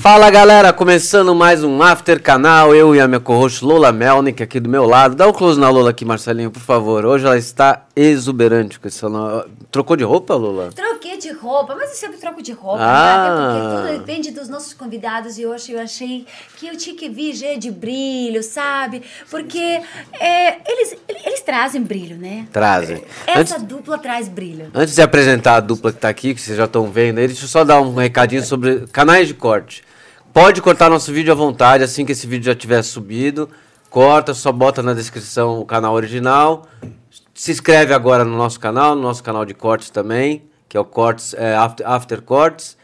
Fala galera, começando mais um After Canal, eu e a minha co-host Lola Melnick aqui do meu lado. Dá um close na Lola aqui, Marcelinho, por favor. Hoje ela está exuberante com esse no... Trocou de roupa, Lola? Troquei de roupa, mas eu sempre troco de roupa, Ah. né? Porque tudo depende dos nossos convidados e hoje eu achei que eu tinha que vir de brilho, sabe? Porque é, eles, eles trazem brilho, né? Trazem. Essa Antes, dupla traz brilho. antes de apresentar a dupla que tá aqui, que vocês já estão vendo aí, deixa eu só dar um recadinho sobre canais de corte. Pode cortar nosso vídeo à vontade, assim que esse vídeo já tiver subido. Corta, só bota na descrição o canal original. Se inscreve agora no nosso canal, no nosso canal de cortes também, que é o Cortes, é, After, After Cortes.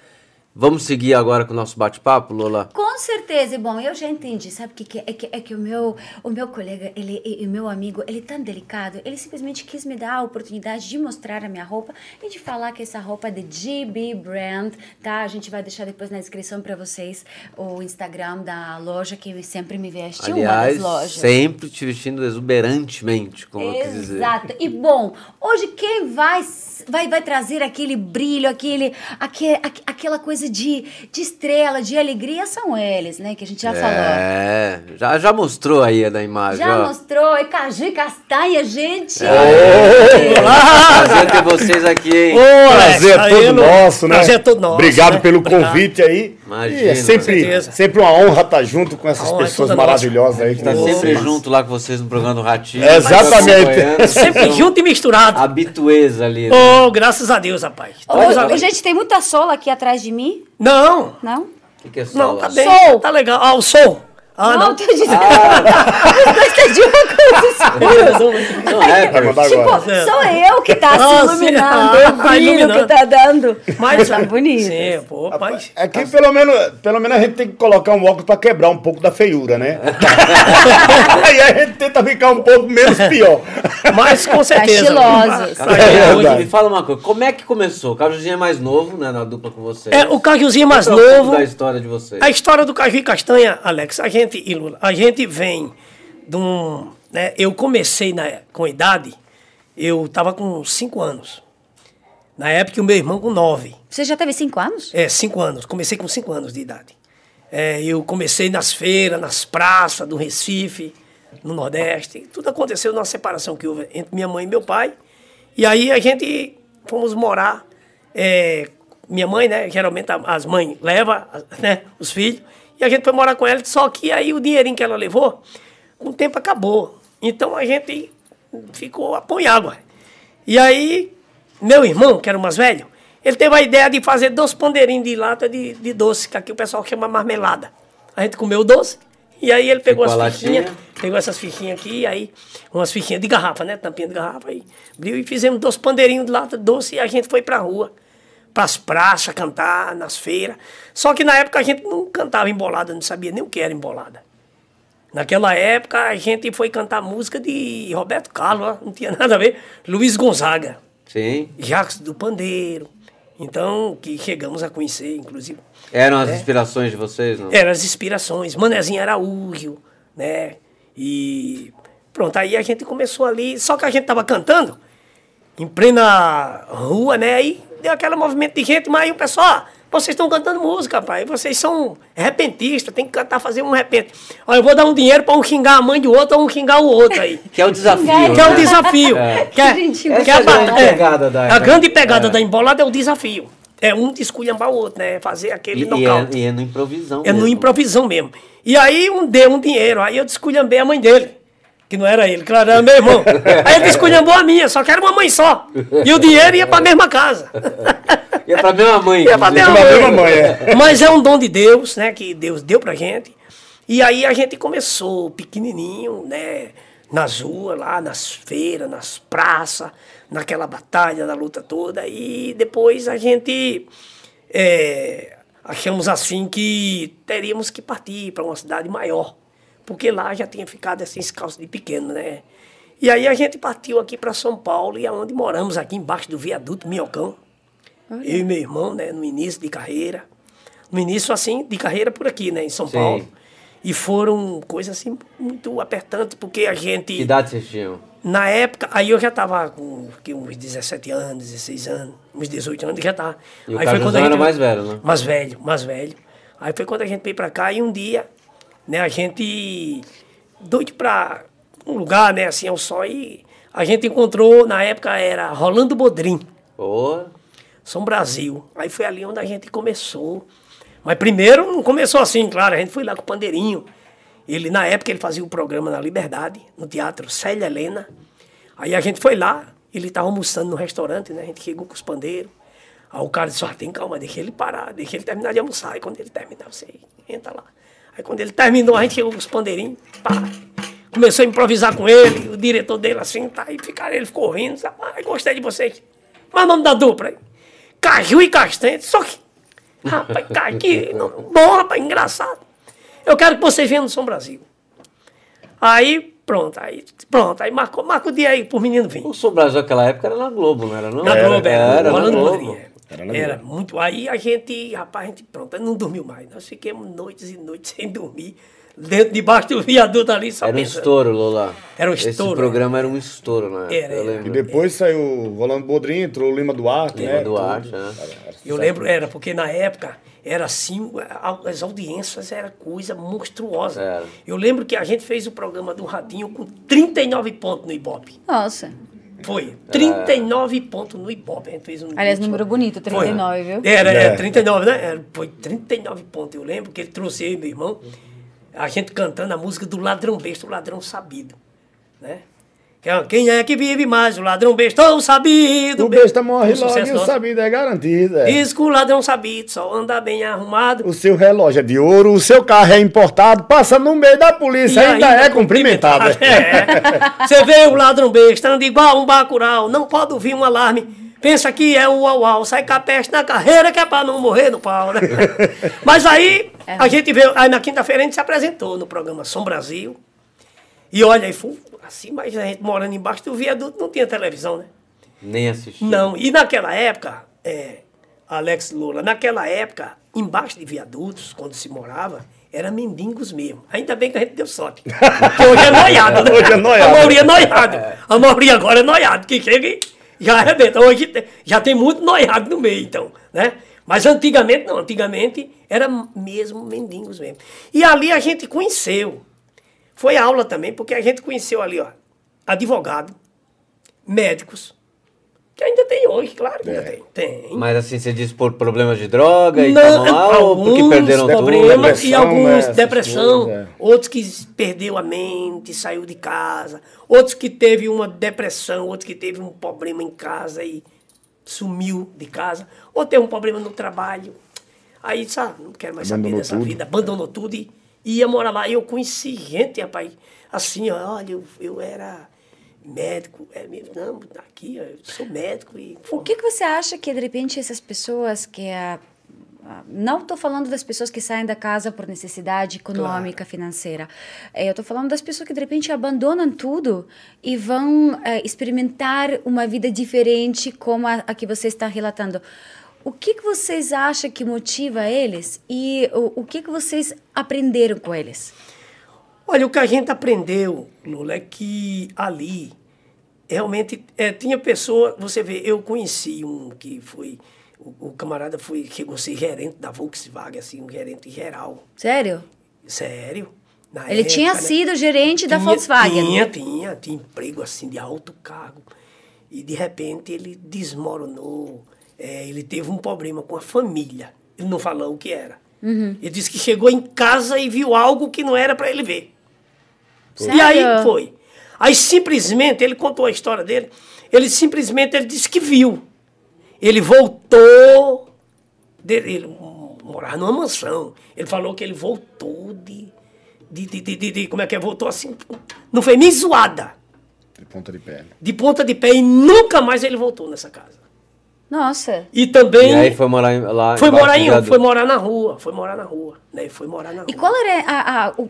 Vamos seguir agora com o nosso bate-papo, Lola? Com certeza, bom, eu já entendi, sabe o que, que é? É que, é que o, meu, o meu colega, ele, e o meu amigo, ele é tão delicado, ele simplesmente quis me dar a oportunidade de mostrar a minha roupa e de falar que essa roupa é de GB Brand, tá? A gente vai deixar depois na descrição para vocês o Instagram da loja que sempre me veste, Aliás, uma das lojas. sempre te vestindo exuberantemente, como eu quis dizer. Exato. E bom, hoje quem vai, vai, vai trazer aquele brilho, aquele, aque, aque- aquela coisa de, de estrela, de alegria, são eles, né? Que a gente já falou. É, já, já mostrou aí a da imagem, Já ó. mostrou, é caju e castanha, gente. É. Prazer ter vocês aqui, hein? Ô, Prazer é todo no- nosso, né? Prazer é todo nosso. Obrigado né? pelo Obrigado. convite aí. Imagina. É sempre, sempre uma honra estar junto com essas honra é pessoas toda nossa. maravilhosas aí. Tá com sempre junto lá com vocês no programa do Ratinho. É, exatamente. Sempre são junto e misturado. Habituês ali. né? Oh, graças a Deus, rapaz. Ali. gente, tem muita sola aqui atrás de mim, Não, não? O que, que é não, sola? tá bem. Sol. Tá legal. Ah, o som. Ah, não. tô dizendo. Os dois têm de escuros. São Vai rappers. mandar Tipo, agora. sou eu que tá Ah, se sim. iluminando, Ah, o brilho iluminando. que tá dando. Mas tá bonito. Sim, pô, mas. Aqui, pelo menos, pelo menos a gente tem que colocar um óculos para quebrar um pouco da feiura, né? Aí a gente tenta ficar um pouco menos pior. Mas com certeza. estilosos. Pra- Cara, pra- É me fala uma coisa, como é que começou? O Cajuzinho é mais novo, né, na dupla com vocês. É, o Cajuzinho mais um pouco novo. da história de vocês. A história do caju e castanha, Alex, a gente, e Lula, a gente vem de um. Né, eu comecei na, com idade, eu estava com 5 anos. Na época, o meu irmão com 9. Você já teve cinco anos? É, 5 anos. Comecei com 5 anos de idade. É, eu comecei nas feiras, nas praças do Recife, no Nordeste. Tudo aconteceu numa separação que houve entre minha mãe e meu pai. E aí a gente fomos morar. é, minha mãe, né? Geralmente as mães levam né, os filhos. E a gente foi morar com ela. Só que aí o dinheirinho que ela levou, com o tempo acabou. Então a gente ficou a em água. E aí, meu irmão, que era o mais velho, ele teve a ideia de fazer dois pandeirinhos de lata de, de doce, que aqui o pessoal chama marmelada. A gente comeu o doce, e aí ele pegou Ficou as fichinhas, pegou essas fichinhas aqui, e aí, umas fichinhas de garrafa, né? Tampinha de garrafa, aí, abriu e fizemos dois pandeirinhos de lata de doce, e a gente foi pra rua, pras praças, cantar, nas feiras. Só que na época a gente não cantava embolada, não sabia nem o que era embolada. Naquela época a gente foi cantar música de Roberto Carlos, não tinha nada a ver. Luiz Gonzaga, Sim. Jacques do Pandeiro. Então, que chegamos a conhecer, inclusive. Eram É. as inspirações de vocês, não? Eram as inspirações, Manezinho Araújo, né? E pronto, aí a gente começou ali, só que a gente tava cantando em plena rua, né? Aí deu aquele movimento de gente, mas aí o pessoal, vocês estão cantando música, pai, vocês são repentistas, tem que cantar, fazer um repente. Ó, eu vou dar um dinheiro para um xingar a mãe do outro ou um xingar o outro aí. Que é o desafio. Xingar Que é o né? desafio. É. Que é, Gente, que essa é é a grande é, pegada da- A grande pegada é. da embolada é o desafio. É um de esculhambar o outro, né? Fazer aquele E, e, nocaute. é, e é no improvisão É no mesmo. improvisão mesmo. E aí um deu um dinheiro, aí eu desculhambei a mãe dele. Que não era ele, claro, era meu irmão. Aí ele desculhambou a minha, só que era uma mãe só. E o dinheiro ia pra mesma casa. E é pra mesma mãe. Ia pra inclusive. mesma mãe. mesma mãe, é. Mas é um dom de Deus, né? Que Deus deu pra gente. E aí a gente começou pequenininho, né? Nas ruas, lá nas feiras, nas praças, naquela batalha, na luta toda. E depois a gente é, achamos assim que teríamos que partir para uma cidade maior. Porque lá já tinha ficado assim, esse calço de pequeno, né? E aí a gente partiu aqui para São Paulo e aonde moramos aqui embaixo do viaduto Minhocão. Eu e meu irmão, né, no início de carreira. No início, assim, de carreira por aqui, né, em São Sim. Paulo. E foram coisas, assim, muito apertantes, porque a gente... Que idade vocês tinham? Na época, aí eu já tava com que, uns 17 anos, 16 anos, uns 18 anos, já tava. E o aí foi quando a gente- era mais velho, né? Mais velho, mais velho. Aí foi quando a gente veio pra cá e um dia, né, a gente doido pra um lugar, né, assim, ao sol e a gente encontrou, na época era Rolando Bodrim, Ô, São Brasil. Aí foi ali onde a gente começou. Mas primeiro não começou assim, claro, a gente foi lá com o Pandeirinho. Ele, na época, ele fazia o programa na Liberdade, no Teatro Célia Helena. Aí a gente foi lá, ele estava almoçando no restaurante, né? A gente chegou com os pandeiros. Aí o cara disse, ah, tem calma, deixa ele parar, deixa ele terminar de almoçar. Aí quando ele terminar, você entra lá. Aí quando ele terminou, a gente chegou com os pandeirinhos, pá. Começou a improvisar com ele, o diretor dele assim, tá, e ficaram, ele ficou rindo, disse, ah, gostei de vocês. Mas o nome da dupla aí? Caju e Castanha, só que, rapaz, nome bom, rapaz, engraçado. Eu quero que vocês venham no São Brasil. Aí, pronto, aí, pronto, aí marcou, marca o dia aí pro menino vir. o Sul Brasil naquela época era na Globo, não era não? Na Globo, era. Era, na Rolando Globo. Era Era muito. Aí a gente, rapaz, a gente, pronto, não dormiu mais. Nós ficamos noites e noites sem dormir, dentro, debaixo do viaduto ali, só Era um pensando. estouro, Lola. Era um Esse estouro, programa era um estouro, né? Era, era. E depois saiu o Rolando Bodrim, entrou o Lima Duarte, Lima né? Duarte, tudo. né? Era- era Eu lembro, era, porque na época era assim, a- as audiências era coisa monstruosa. Era. Eu lembro que a gente fez o programa do Radinho com 39 pontos no Ibope. Nossa. Foi. 39 pontos no Ibope. A gente fez um Aliás, último- número bonito, Foi. 39, viu? Era, É. era 39, né? Era, foi 39 pontos. Eu lembro que ele trouxe eu e meu irmão, a gente cantando a música do Ladrão Besta, o Ladrão Sabido. Né? É, Quem é que vive mais? O ladrão besta ou o sabido? O besta morre Um logo e o sabido é garantido. é. Diz que o ladrão sabido só anda bem arrumado. O seu relógio é de ouro, o seu carro é importado, passa no meio da polícia, E ainda, é cumprimentado. É. Você vê o ladrão besta, anda igual um bacural, não pode ouvir um alarme. Pensa que é o uau, uau sai com a peste na carreira que é pra não morrer no pau, né? Mas aí a gente veio, aí na quinta-feira a gente se apresentou no programa Som Brasil. E olha, aí foi assim, mas a gente morando embaixo do viaduto não tinha televisão, né? Nem assisti. Não, e naquela época, é, Alex Lula, naquela época, embaixo de viadutos, quando se morava, era mendigos mesmo. Ainda bem que a gente deu sorte. Porque hoje é noiado, né? Hoje é noiado. A maioria é noiado. A maioria agora é noiado, que chega e já arrebenta. Hoje te- já tem muito noiado no meio, então, né? Mas antigamente não, antigamente era mesmo mendigos mesmo. E ali a gente conheceu. Foi aula também, porque a gente conheceu ali, ó, advogado, médicos, que ainda tem hoje, claro que ainda É. tem. Tem. Mas assim, você diz por problemas de droga e Não, tal mal, ou porque alguns perderam tudo? problemas e depressão, alguns né, depressão, coisas, é. outros que perdeu a mente, saiu de casa, outros que teve uma depressão, outros que teve um problema em casa e sumiu de casa, ou teve um problema no trabalho. Aí, sabe, não quero mais Abandonou saber dessa tudo. vida, abandonou tudo e ia morar lá. E eu conheci gente, rapaz, assim, olha, eu, eu era médico, é mesmo, não, aqui, ó, eu sou médico e... O que, que você acha que, de repente, essas pessoas que... ah, ah, não estou falando das pessoas que saem da casa por necessidade econômica, financeira. Eh, eu estou falando das pessoas que, de repente, abandonam tudo e vão eh, experimentar uma vida diferente como a, a que você está relatando. O que, que vocês acham que motiva eles e o, o que, que vocês aprenderam com eles? Olha, o que a gente aprendeu, Lula, é que ali realmente é, tinha pessoa, você vê, eu conheci um que foi, o, o camarada foi, chegou a ser gerente da Volkswagen, assim, um gerente geral. Sério? Sério? Na Ele tinha época, né? sido gerente da Tinha- Volkswagen. Tinha, tinha, tinha emprego assim de alto cargo. E de repente ele desmoronou. É, ele teve um problema com a família. Ele não falou o que era. Uhum. Ele disse que chegou em casa e viu algo que não era para ele ver. E Sério? aí foi. Aí simplesmente, ele contou a história dele, ele simplesmente ele disse que viu. Ele voltou, de- ele morava numa mansão. Ele falou que ele voltou de, de, de, de, de- de- como é que é? Voltou assim, não foi nem zoada, De ponta de pé. de ponta de pé e nunca mais ele voltou nessa casa. Nossa. E também E aí foi morar em- lá foi morar em, foi morar na rua, foi morar na rua, né? Foi morar na rua. E qual era a. a- o-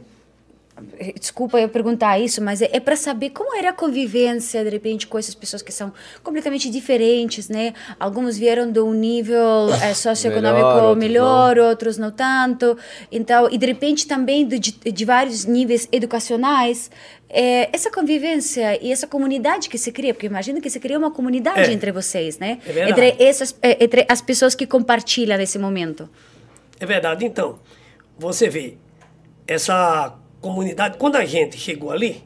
Desculpa eu perguntar isso, mas é, é para saber como era a convivência, de repente, com essas pessoas que são completamente diferentes, né? Alguns vieram de um nível eh, socioeconômico Melhor, outros melhor, outros não tanto. Então, e de repente também de, de- vários níveis educacionais. Eh, essa convivência e essa comunidade que se cria, porque imagino que se cria uma comunidade É. entre vocês, né? É entre, essas, eh, entre as pessoas que compartilham nesse momento. É verdade. Então, você vê, essa comunidade, quando a gente chegou ali,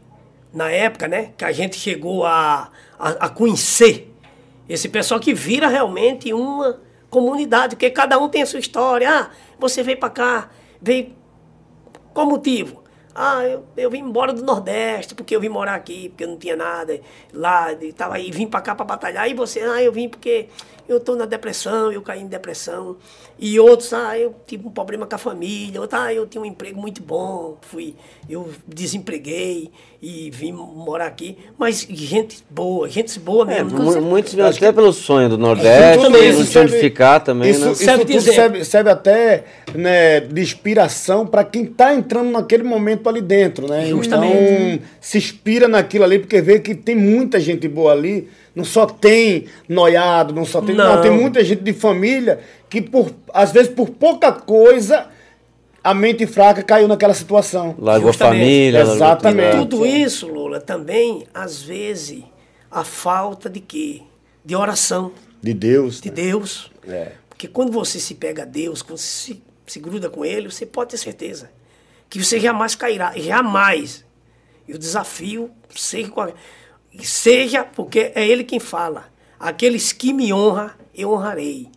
na época, né, que a gente chegou a, a, a conhecer esse pessoal que vira realmente uma comunidade, porque cada um tem a sua história. Ah, você veio para cá, veio. Qual motivo? Ah, eu, eu vim embora do Nordeste, porque eu vim morar aqui, porque eu não tinha nada lá, e tava vim para cá para batalhar. E você, ah, eu vim porque eu tô na depressão, eu caí em depressão. E outros, ah, eu tive um problema com a família, outros, ah, eu tinha um emprego muito bom, fui, eu desempreguei e vim morar aqui. Mas gente boa, gente boa É, mesmo. mu- muitos até pelo sonho do Nordeste, Tudo isso onde ficar também, isso, né? Isso Serve tudo serve, serve até né, de inspiração para quem está entrando naquele momento ali dentro, né? Justamente. Então, se inspira naquilo ali, porque vê que tem muita gente boa ali. Não só tem noiado, não só tem. Não, Não. tem muita gente de família que, por, às vezes, por pouca coisa, a mente fraca caiu naquela situação. Largou a família, Exatamente. tudo, Tudo isso, Lula, também, às vezes, a falta de quê? De oração, De Deus. de né? Deus. É. Porque quando você se pega a Deus, quando você se, se gruda com Ele, você pode ter certeza que você jamais cairá. Jamais. E o desafio, seja, qual- seja porque é Ele quem fala. Aqueles que me honram, eu honrarei.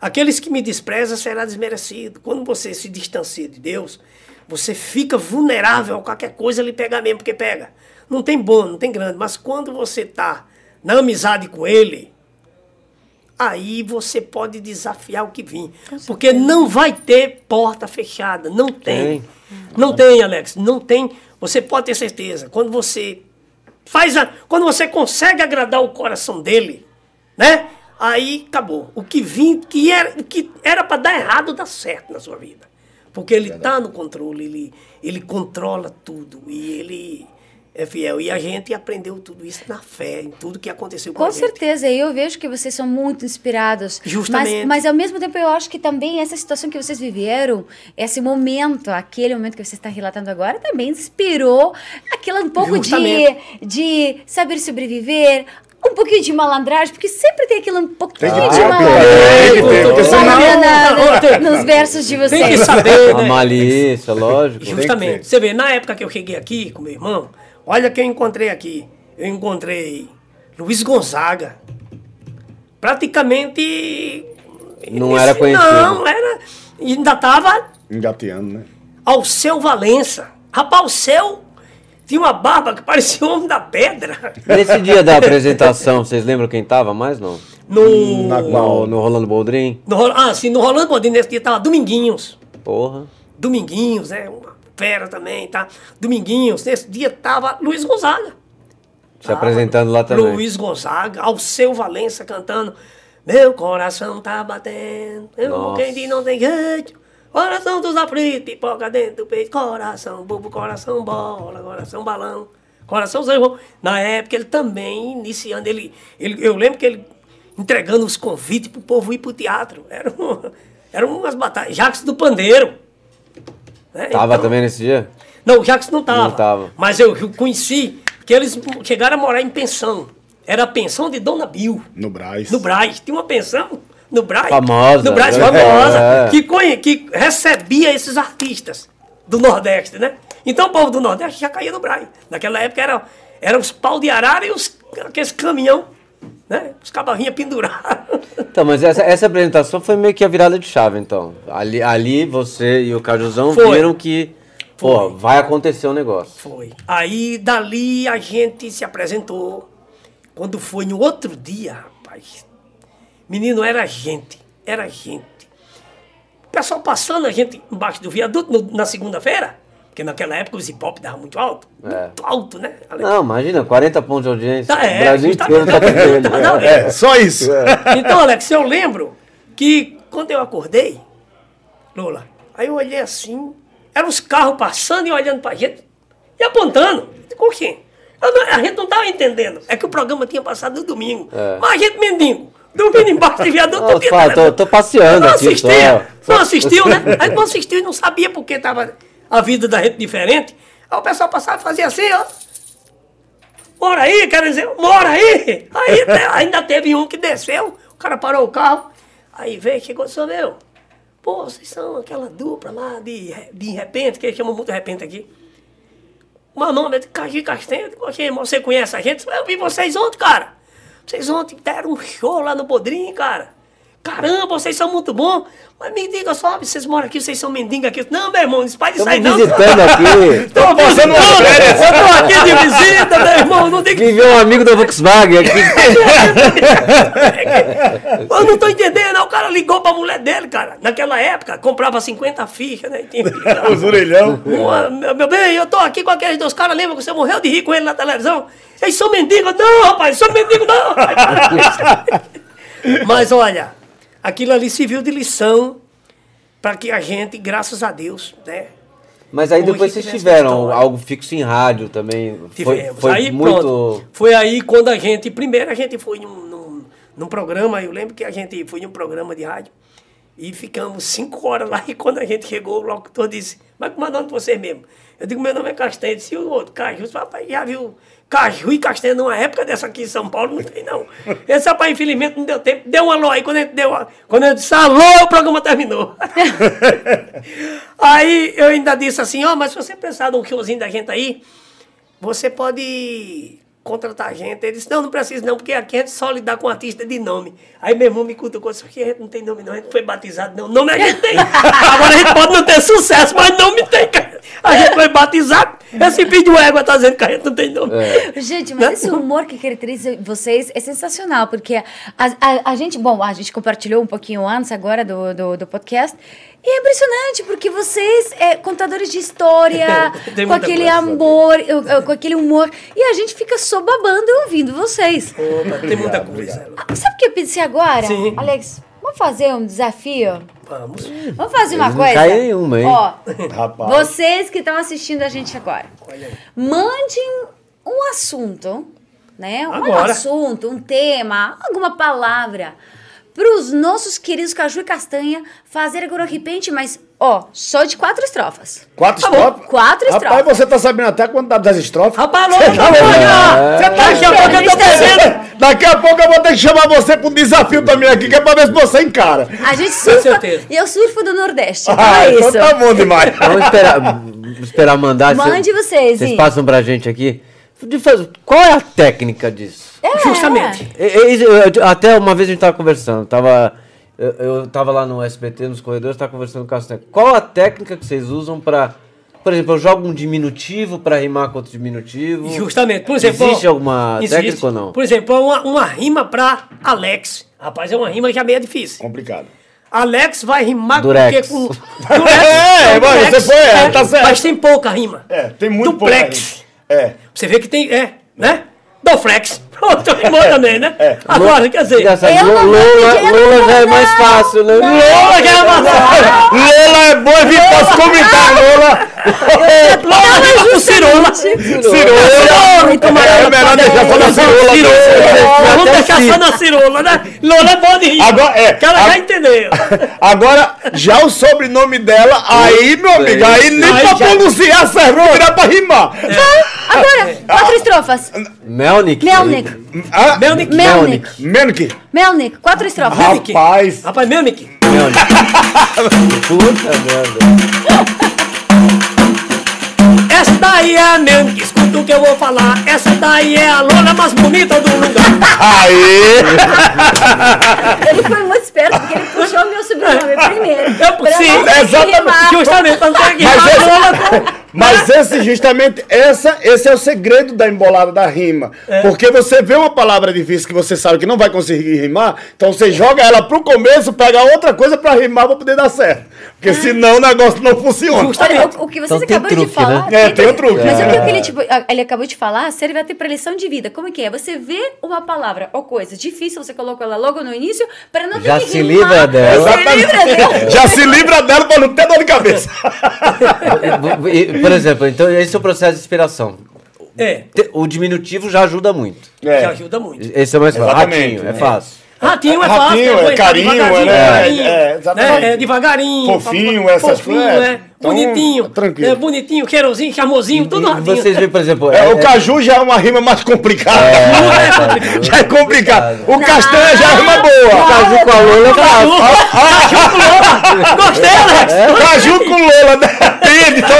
Aqueles que me desprezam, será desmerecido. Quando você se distancia de Deus, você fica vulnerável a qualquer coisa lhe pegar mesmo, porque pega. Não tem bom, não tem grande, mas quando você está na amizade com Ele, aí você pode desafiar o que vir. Porque não vai ter porta fechada. Não tem. Tem. Não tem, Alex. Não tem. Você pode ter certeza. Quando você faz a, quando você consegue agradar o coração dele, né? Aí acabou. O que vim, que era, o que era para dar errado dá certo na sua vida. Porque ele está no controle, ele, ele controla tudo e ele é fiel. E a gente aprendeu tudo isso na fé, em tudo que aconteceu com, Com a gente. certeza, e eu vejo que vocês são muito inspirados. Justamente. Mas, mas ao mesmo tempo eu acho que também essa situação que vocês viveram, esse momento, aquele momento que você está relatando agora, também inspirou aquilo um pouco de, Justamente. de saber sobreviver. Um pouquinho de malandragem, porque sempre tem aquilo um pouquinho que de malandragem. tem- nos versos de vocês. Tem que saber, A né? malícia, lógico. que Justamente. Você vê, na época que eu cheguei aqui com meu irmão, olha quem eu encontrei aqui. Eu encontrei Luiz Gonzaga. Praticamente. Não era conhecido. Não, era. e Ainda tava Engateando, né? Alceu Valença. Rapaz, o céu tinha uma barba que parecia o homem da pedra. Nesse dia da apresentação, vocês lembram quem tava mais, não? No. Na No, qual? no Rolando Boldrin? no ah, sim, no Rolando Bodinho nesse dia tava Dominguinhos. Porra. Dominguinhos, né? Uma fera também, tá? Dominguinhos. Nesse dia tava Luiz Gonzaga. Se apresentando lá também. Luiz Gonzaga, Alceu Valença cantando. Meu coração tá batendo, eu não tem jeito. Coração dos aflitos, pipoca dentro do peito, coração bobo, coração bola, coração balão, coração zero. Na época ele também iniciando, ele, ele, eu lembro que ele entregando os convites pro povo ir pro teatro. Eram, eram umas batalhas. Jacques do Pandeiro. Né? Tava Então- também nesse dia? não, o Jacques não tava. Não tava. Mas eu, eu conheci que eles chegaram a morar em pensão. Era a pensão de Dona Bill, No Brás. no Braz. Tinha uma pensão no Braz. Famosa, No Braz né? famosa. É. Que, conhe, que recebia esses artistas do Nordeste, né? Então o povo do Nordeste já caía no Braz. Naquela época era, era os pau de arara e os, aqueles caminhão, né? Os cabarrinhos pendurados. Então, mas essa, essa apresentação foi meio que a virada de chave, então. Ali, ali você e o Cajuzão Foi. viram que, pô, vai acontecer um negócio. Foi. Aí dali a gente se apresentou. Quando foi no outro dia, rapaz, menino, era gente, era gente. O pessoal passando, a gente embaixo do viaduto no- na segunda-feira, porque naquela época os hip hop davam muito alto. É. Muito alto, né? Alex? Não, imagina, 40 pontos de audiência. Tá, é, o Brasil inteiro tá ele. Tá, não, É, só isso. Então, Alex, eu lembro que quando eu acordei, Lula, aí eu olhei assim, eram os carros passando e olhando pra gente e apontando. Com quem? Eu não- a gente não tava entendendo. É que o programa tinha passado no domingo. É. Mas a gente mendigo. Dormindo embaixo de viaduto. Não, tô- televisão. tô passeando não aqui assistia. só. Não assistiu, né? Aí não assistiu e não sabia porque tava a vida da gente diferente. Aí o pessoal passava e fazia assim, ó. Mora aí, quer dizer, mora aí. Aí ainda teve um que desceu, o cara parou o carro, aí veio, chegou, sou meu. Pô, vocês são aquela dupla lá de, de repente, que eles chamam muito de repente aqui. Meu nome é Cagi Castanha. Você, conhece a gente? Eu vi vocês ontem, cara. Vocês ontem deram um show lá no Bodrim, cara. Caramba, vocês são muito bons. Mas me diga só, vocês moram aqui, vocês são mendigos aqui. Não, meu irmão, não pode sair não. visitando aqui. Passando umas visitando, férias. Eu tô aqui de visita, meu irmão. Não tem que Viveu um amigo da Volkswagen aqui. Eu não tô entendendo, não. O cara ligou pra mulher dele, cara. Naquela época, comprava 50 fichas, né? Os orelhão. Uma- meu, meu bem, eu tô aqui com aqueles dois caras, lembra que você morreu de rir com ele na televisão? Eles são mendigos. Não, rapaz, são mendigos não. Mas olha, aquilo ali serviu de lição para que a gente, graças a Deus, né? Mas aí Hoje depois vocês tiveram algo fixo em rádio também. Foi, Tivemos. foi aí muito. pronto. Foi aí quando a gente. Primeiro a gente foi num, num, num programa, eu lembro que a gente foi num programa de rádio. E ficamos cinco horas lá, e quando a gente chegou, o locutor disse, mas como é o nome de você mesmo? Eu digo, meu nome é Castanha, disse, e o outro, Caju? Rapaz, já viu Caju e Castanha numa época dessa aqui em São Paulo? Não tem, não. Esse rapaz, infelizmente, não deu tempo, deu um alô aí, quando gente deu, quando eu disse alô, o programa terminou. aí eu ainda disse assim, ó, mas se você precisar de um showzinho da gente aí, você pode contratar a gente. Ele disse, não, não precisa não, porque aqui a gente só lidar com artista de nome. Aí meu irmão me cutucou, só que a gente não tem nome não, a gente foi batizado não. Nome a gente tem. Agora a gente pode não ter sucesso, mas nome tem, cara. A gente foi batizado. Esse vídeo égua tá dizendo que a gente não tem nome. Gente, mas esse humor que caracteriza vocês é sensacional, porque a, a, a gente, bom, a gente compartilhou um pouquinho antes agora do, do, do podcast, e é impressionante, porque vocês, é, contadores de história, com aquele coisa. amor, com aquele humor, e a gente fica só babando ouvindo vocês. Opa, tem muita coisa. Ah, Sabe o que eu pensei agora? Sim. Alex, vamos fazer um desafio? Vamos. Vamos fazer uma Não coisa? cai nenhuma, hein? Ó, Rapaz. vocês que estão assistindo a gente agora, mandem um assunto, né? Um Agora. assunto, um tema, alguma palavra para os nossos queridos Caju e Castanha fazerem agora de repente, mas ó, só de quatro estrofas. Quatro Tá bom. estrofes? Quatro Rapaz, estrofas. você tá sabendo até a quantidade das estrofes? Rapaz, Você louco, tá rapaz, louco? ó. Você tá Daqui a pouco eu tô. Daqui a pouco eu vou ter que chamar você para um desafio também aqui, que é pra ver se você encara. A gente surfa. certeza. E eu surfo do Nordeste. Ah, é então isso. tá bom demais. Vamos esperar, vamos esperar mandar. Mande vocês, Vocês hein? passam pra gente aqui. Qual é a técnica disso? É. Justamente. Até uma vez a gente tava conversando, tava, eu, eu tava lá no SBT, nos corredores, tava conversando com a Castanha. Qual a técnica que vocês usam pra. Por exemplo, eu jogo um diminutivo pra rimar com outro diminutivo. Justamente. Por exemplo, Existe ó, alguma existe. técnica ou não? Por exemplo, uma, uma rima pra Alex. Rapaz, é uma rima já meio difícil. Complicado. Alex vai rimar Durex. com o quê? Com Durex. É, mano, Durex, você foi, é, tá certo. Mas tem pouca rima. É, tem muito Duplex. pouca rima. É. Você vê que tem, é, né? Doflex. Pronto, rimou também, né? É. Agora, quer dizer, Eu Lula, acredito, Lula já é mais fácil, né? Lola já é uma Lola é boa, Vitor, posso comentar, Lola. Lola é com cirola. Cirola. Muito É melhor deixar só na cirola. Cirola. Vamos deixar só na cirola, né? Lola é boa de rir. Agora, é, Que ela já entendeu. Agora, já o sobrenome dela, aí, meu amigo, aí nem pra pronunciar serve, dá pra rimar. Agora, quatro estrofas. Melnick. Melnick. Ah, Melnick. Melnick. Melnick. Melnick, quatro estrofas. Rapaz. Rapaz, Melnick. Melnick. Puta merda. Essa daí é a Melnick. Escuta o que eu vou falar. Essa daí é a Lola mais bonita do lugar. Aí. Ele foi muito esperto porque ele puxou meu sobrenome primeiro. Eu- sim, que exatamente. Justamente, não tem que Mas rimar esse-. Mas esse, justamente, essa, esse é o segredo da embolada da rima. Porque você vê uma palavra difícil que você sabe que não vai conseguir rimar, então você joga ela pro começo, pega outra coisa pra rimar pra poder dar certo. Porque senão o negócio não funciona. Olha, o, o que vocês Então acabaram de truque, falar. né? É, tem o truque. Mas o que, É. o que ele, tipo, ele acabou de falar serve até pra lição de vida. Como que é? Você vê uma palavra ou coisa difícil, você colocou ela logo no início, pra não ter Já que se rimar. livra dela. Se livra dela. Já se livra dela pra não ter dor de cabeça. Por exemplo, então esse é o processo de inspiração. É, O diminutivo já ajuda muito. É. que ajuda muito. Esse é o mais fácil. Ratinho, é fácil. Ratinho é Ratinho, fácil. é aguentar carinho, é, né? carinho, É, exatamente. né? É devagarinho. Fofinho, essas coisas. É. Então, Bonitinho. tranquilo. É bonitinho, cheirosinho, charmosinho, tudo ratinho. vocês veem, por exemplo. É, é- o caju já é uma rima mais complicada. É, já é complicado. O castanha já é uma O boa. caju com a Lola é. Caju com Lola. Gostei, Alex! Caju com Lola? Depende, então.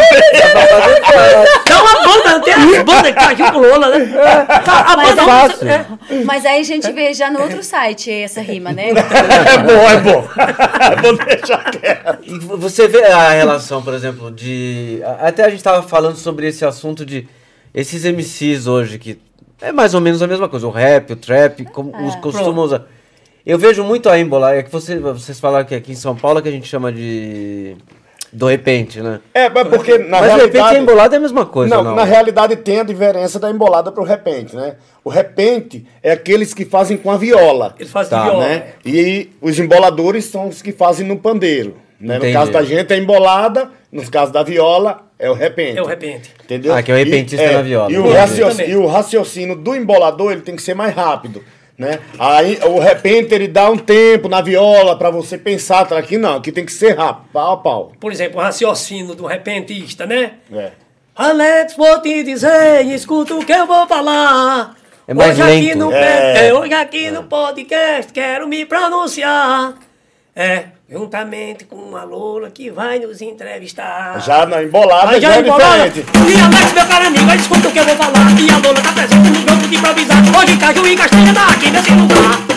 É uma banda, tem as bandas Caju com Lola, né? Tá, a Mas, banda fácil. é, mas aí a gente vê já no outro site essa rima, né? É bom, é bom. Vou deixar quieto. Vo- você vê a relação, por exemplo, de. Até a gente tava falando sobre esse assunto de esses MCs hoje, que é mais ou menos a mesma coisa, o rap, o trap, como os costumam usar. Eu vejo muito a embolar, é que você, vocês falaram que aqui em São Paulo é que a gente chama de. Do repente, né? É, mas porque na Mas de repente realidade... a embolada é a mesma coisa, Não, não? na realidade tem a diferença da embolada pro repente, né? O repente é aqueles que fazem com a viola. Eles fazem Tá, viola. né? E os emboladores são os que fazem no pandeiro. Né? No caso da gente é embolada, no caso da viola é o repente. É o repente. Entendeu? Ah, que é o repentista na viola. E o, e o raciocínio do embolador ele tem que ser mais rápido. Né? Aí o repente ele dá um tempo na viola pra você pensar. tá? Aqui não, aqui tem que ser rápido, pau a pau. Por exemplo, o raciocínio do repentista, né? É. Alex, vou te dizer, escuta o que eu vou falar. É mais hoje aqui lento. no, É. é, hoje aqui no podcast quero me pronunciar. É, juntamente com a Lola que vai nos entrevistar. Já na embolada já, já é embolada. diferente. E Alex, meu cara amigo, aí escuta o que eu vou falar. E a Lola tá presente no jogo de improvisar. Hoje Caju e Castanha tá aqui nesse lugar.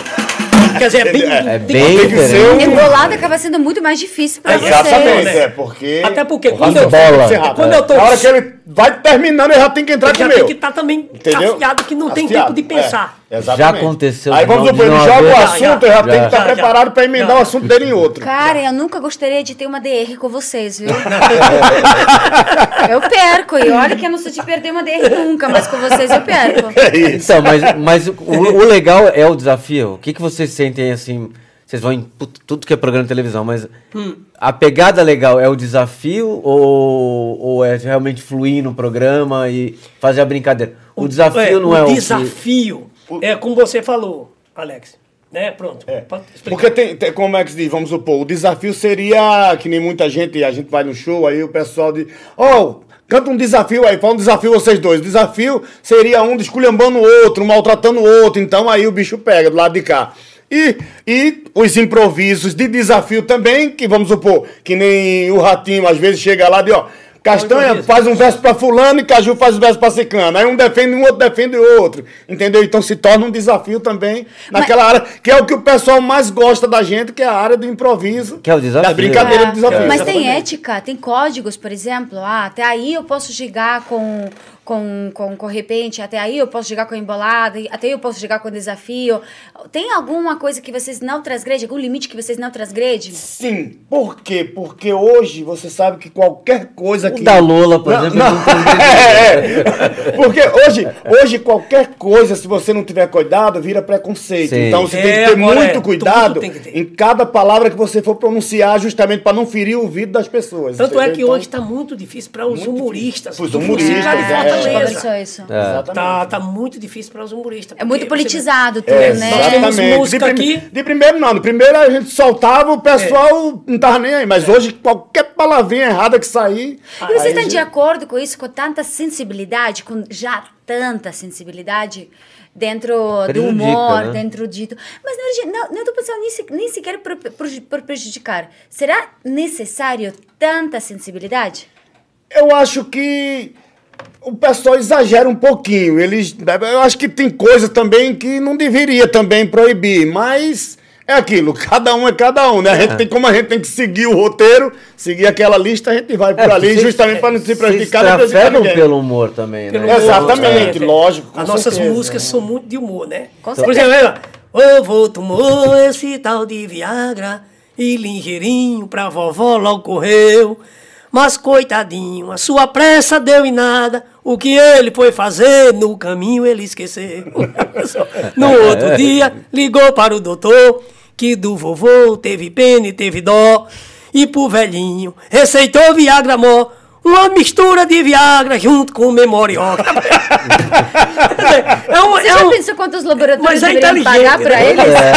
Quer dizer, é bem... É bem Tem que ser diferente. Embolada acaba sendo muito mais difícil pra Exatamente, vocês. é porque. Até porque quando eu- Bola. Quando eu tô- Na hora que ele vai terminando, ele já tem que entrar com o tem meu. que estar também Entendeu? afiado, que não tem Afiado, tempo de pensar. é, exatamente. Já aconteceu Aí vamos supor, ele joga o assunto, Já, ele já, já. tem que estar já. preparado para emendar Já. o assunto dele em outro. Cara, eu nunca gostaria de ter uma DR com vocês, viu? eu perco, e olha que eu não sou de perder uma DR nunca, mas com vocês eu perco. É isso. Então, mas, mas o, o legal é o desafio. O que, que vocês sentem assim? Vocês vão em tudo que é programa de televisão, mas Hum. a pegada legal é o desafio ou, ou é realmente fluir no programa e fazer a brincadeira? O desafio não é o. o que- desafio é como você falou, Alex. Né? Pronto. Explicar. Porque tem, tem- como é que se diz, vamos supor, o desafio seria que nem muita gente, a gente vai no show, aí o pessoal diz, oh, canta um desafio aí, fala um desafio vocês dois. O desafio seria um desculhambando o outro, maltratando o outro, então aí o bicho pega do lado de cá. E, e os improvisos de desafio também, que vamos supor, que nem o ratinho às vezes chega lá e diz, ó, Castanha faz um verso pra fulano e Caju faz um verso pra ciclano. Aí um defende um, outro defende o outro. Entendeu? Então se torna um desafio também naquela área, que é o que o pessoal mais gosta da gente, que é a área do improviso. Que é o desafio. Da brincadeira do desafio. Mas tem ética, tem códigos, por exemplo. Ah, até aí eu posso chegar com, com, com, com repente, até aí eu posso chegar com embolada, e até aí eu posso chegar com desafio. Tem alguma coisa que vocês não transgredem? Algum limite que vocês não transgredem? Sim. Por quê? Porque hoje você sabe que qualquer coisa O que. da Lola, por Não, exemplo, não. É, é. Porque hoje, hoje qualquer coisa, se você não tiver cuidado, vira preconceito. Sim. Então você É, tem que ter agora é. muito cuidado ter. em cada palavra que você for pronunciar, justamente para não ferir o ouvido das pessoas. Tanto é que Então, hoje está muito difícil para os Muito humoristas. Os humoristas, é. Gente conversou isso. Exatamente. Tá, tá muito difícil para os humoristas. É muito porque você- politizado tudo, É, né? Exatamente. de, prim- aqui. de primeiro não, de primeiro a gente soltava, o pessoal não tava nem aí. Mas hoje qualquer palavrinha errada que sair. E vocês aí estão já- de acordo com isso, com tanta sensibilidade, com já tanta sensibilidade dentro do Prejudica, humor, né? dentro de... Mas não, não estou pensando nem, se- nem sequer por, por, por prejudicar. Será necessário tanta sensibilidade? Eu acho que o pessoal exagera um pouquinho. Eles, eu acho que tem coisas também que não deveria também proibir, mas é aquilo, cada um é cada um, né? A gente tem, como a gente tem que seguir o roteiro, seguir aquela lista, a gente vai por É, ali, justamente para não se Vocês prejudicar, prejudicar trafegam pelo humor também, né? Pelo Então, Exatamente, É, lógico, As nossas certeza. músicas são muito de humor, né? Com Por exemplo. Ô, vô tomou esse tal de Viagra e ligeirinho pra vovó logo correu. Mas coitadinho, a sua pressa deu em nada. O que ele foi fazer no caminho ele esqueceu. no outro dia, ligou para o doutor que do vovô teve pena e teve dó. E pro velhinho receitou Viagra Mó. Uma mistura de Viagra junto com memorial. é um, Você é já um, pensou quantos laboratórios mas é deveriam pagar pra né? eles? É.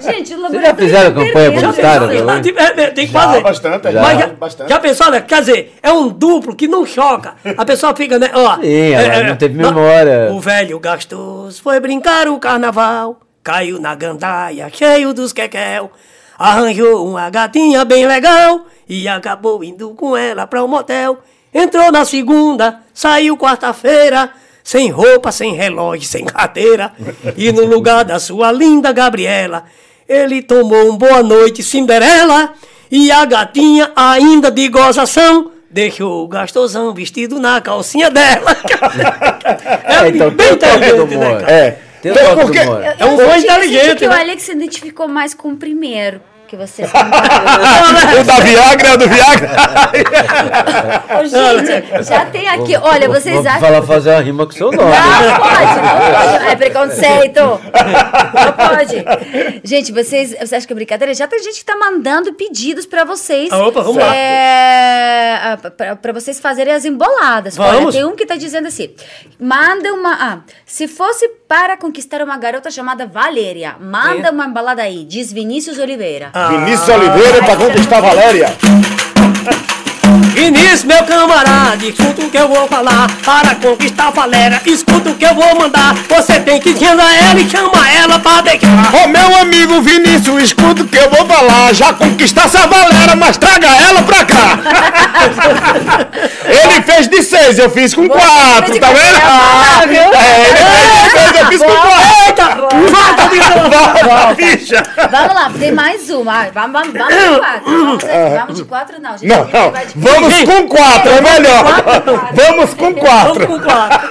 Gente, o Vocês já laboratório fizeram tá campanha publicitária? Já, né? é, é, tem que Já, fazer. bastante, já. Mas já, Bastante. já pensou, né? Quer dizer, é um duplo que não choca. A pessoa fica, né? Ó, Sim, ela é, não teve memória. O velho gastoso foi brincar o carnaval, caiu na gandaia, cheio dos quequel. Arranjou uma gatinha bem legal e acabou indo com ela pra um motel. Entrou na segunda, saiu quarta-feira, sem roupa, sem relógio, sem carteira. E no lugar da sua linda Gabriela, ele tomou um boa noite Cinderela e a gatinha ainda de gozação. Deixou o gastosão vestido na calcinha dela. É, então tem o toque do inteligente, né, cara? É. Tem o Então, porque-. É um eu bom inteligente, que né? o Alex se identificou mais com o primeiro que você O da Viagra é o do Viagra. Ô, gente, já tem aqui. Olha, vocês Vou acham. falar fazer uma rima com seu nome. Não pode, não pode. É preconceito. Não pode. Gente, vocês, vocês acham que é brincadeira? Já tem gente que tá mandando pedidos pra vocês. Ah, opa, vamos lá. É, pra, pra vocês fazerem as emboladas. Olha, Vamos. tem um que tá dizendo assim: manda uma. Ah, se fosse para conquistar uma garota chamada Valéria, manda É. uma embalada aí, diz Vinícius Oliveira. Vinícius Oliveira pra conquistar a Valéria. Vinícius, meu camarada, escuta o que eu vou falar. Para conquistar a Valéria, escuta o que eu vou mandar. Você tem que ir a ela e chama ela pra deixar. Ô meu amigo Vinícius, escuta o que eu vou falar. Já conquistasse a Valera, mas traga ela pra cá. ele fez de seis, eu fiz com quatro, tá quatro, vendo? é Ah, é, ele fez de seis, eu fiz com quatro. Eita! Volta, bicho! Volta, bicha. Vamos lá, tem mais uma. Vamos, vamos, vamos de quatro. Vamos, vamos de quatro, não, gente. Não, não, vai de vamos com quatro, é melhor. Vamos com Vamos quatro. com quatro.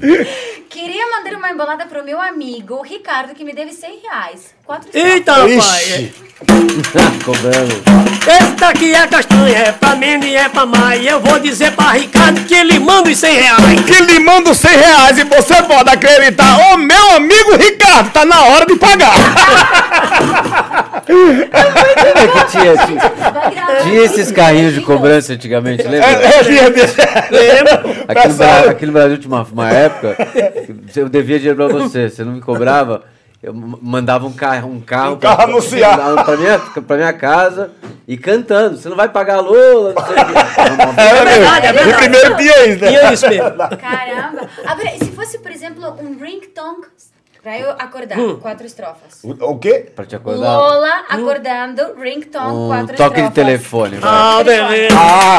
Queria mandar uma embolada pro meu amigo, o Ricardo, que me deve 100 reais. Quatro Eita, Ixi. rapaz! Cobrando. Esse daqui é castanha, é pra mim e é pra mais. Eu vou dizer pra Ricardo que ele manda os 100 reais. Que lhe mando 100 reais e você pode acreditar. Ô meu amigo Ricardo, tá na hora de pagar. É que tinha, tinha, tinha esses carrinhos de cobrança antigamente, lembra? É, é, dia de- Aqui no, Bra- aqui no Brasil tinha uma, uma época eu devia dinheiro pra você, você não me cobrava, eu mandava um carro, um carro, Um carro anunciar. pra, pra, minha, pra minha casa e cantando. Você não vai pagar a Lola, não sei o quê. É, verdade, é meu, verdade. De primeiro dia isso, né? Tinha isso mesmo. Caramba. Agora, se fosse, por exemplo, um ringtone pra eu acordar, quatro estrofas. O, o quê? Pra te acordar. Lola acordando, ringtone, Um quatro toque de estrofas. telefone. vai. Ah, beleza. Ah,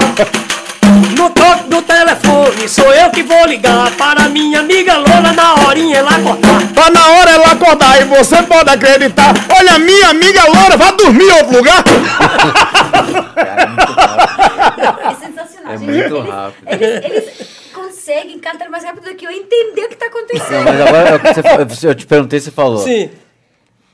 No toque do telefone, sou eu que vou ligar para minha amiga Lola na horinha ela acordar. tá na hora ela acordar e você pode acreditar. Olha, minha amiga Loura, vai dormir em outro lugar. É sensacional, É gente. muito eles, rápido. Eles, eles conseguem cantar mais rápido do que eu entender o que tá Não, acontecendo. mas agora é você eu te perguntei, você falou. Sim.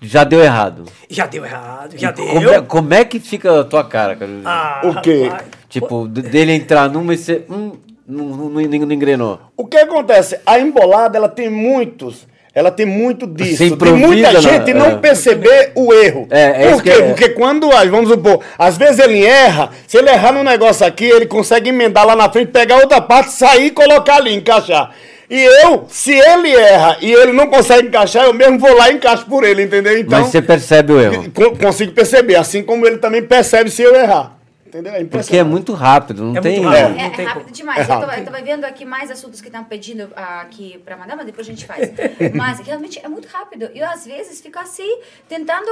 Já deu errado. Já deu errado, já deu. Como é, como é que fica a tua cara, cara? Ah, O quê? Tipo, de- dele entrar numa e você. Hum, não, não, não, não engrenou. O que acontece? A embolada, ela tem muitos. Ela tem muito disso. Tem muita gente não É. perceber o erro. É, é Por quê? é. Porque quando, ah, vamos supor, às vezes ele erra, se ele errar num negócio aqui, ele consegue emendar lá na frente, pegar outra parte, sair e colocar ali, encaixar. E eu, se ele erra e ele não consegue encaixar, eu mesmo vou lá e encaixo por ele, entendeu? Então, Mas você percebe o erro. co- consigo perceber, assim como ele também percebe se eu errar. Entendeu? É Porque é muito rápido, não É tem. muito rápido. É, Não tem é rápido como. demais. É rápido. eu tava vendo aqui mais assuntos que estão pedindo ah, aqui pra mandar, mas depois a gente faz. Mas realmente é muito rápido. Eu, às vezes, fico assim, tentando.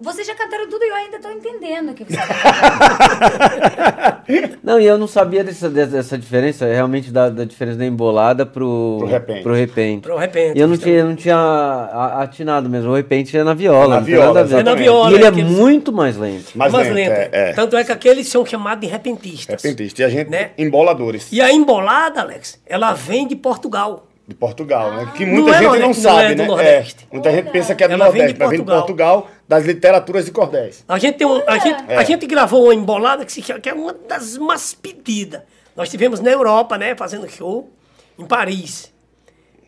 Vocês já cantaram tudo e eu ainda tô entendendo o que cantando. Não, e eu não sabia dessa, dessa diferença, realmente da, da diferença da embolada pro, Pro repente. Pro repente. Pro repente, E eu não justamente. tinha, não tinha atinado mesmo. O repente é na viola. Na viola. É na viola, E ele é aqueles- muito mais lento. Mais mais lento, lento. é, é. Tanto é que aqueles são chamados de repentistas. Repentista. E a gente, Né? emboladores. E a embolada, Alex, ela vem de Portugal. De Portugal, né? Que Não muita é gente norde- não não sabe, é do né? Nordeste. É, muita gente pensa que é do Ela vem Nordeste, de mas vem de Portugal. Das literaturas e cordéis. A gente, tem um, a gente, É. a gente gravou uma embolada que, se, que é uma das mais pedidas. Nós tivemos na Europa, né, fazendo show em Paris.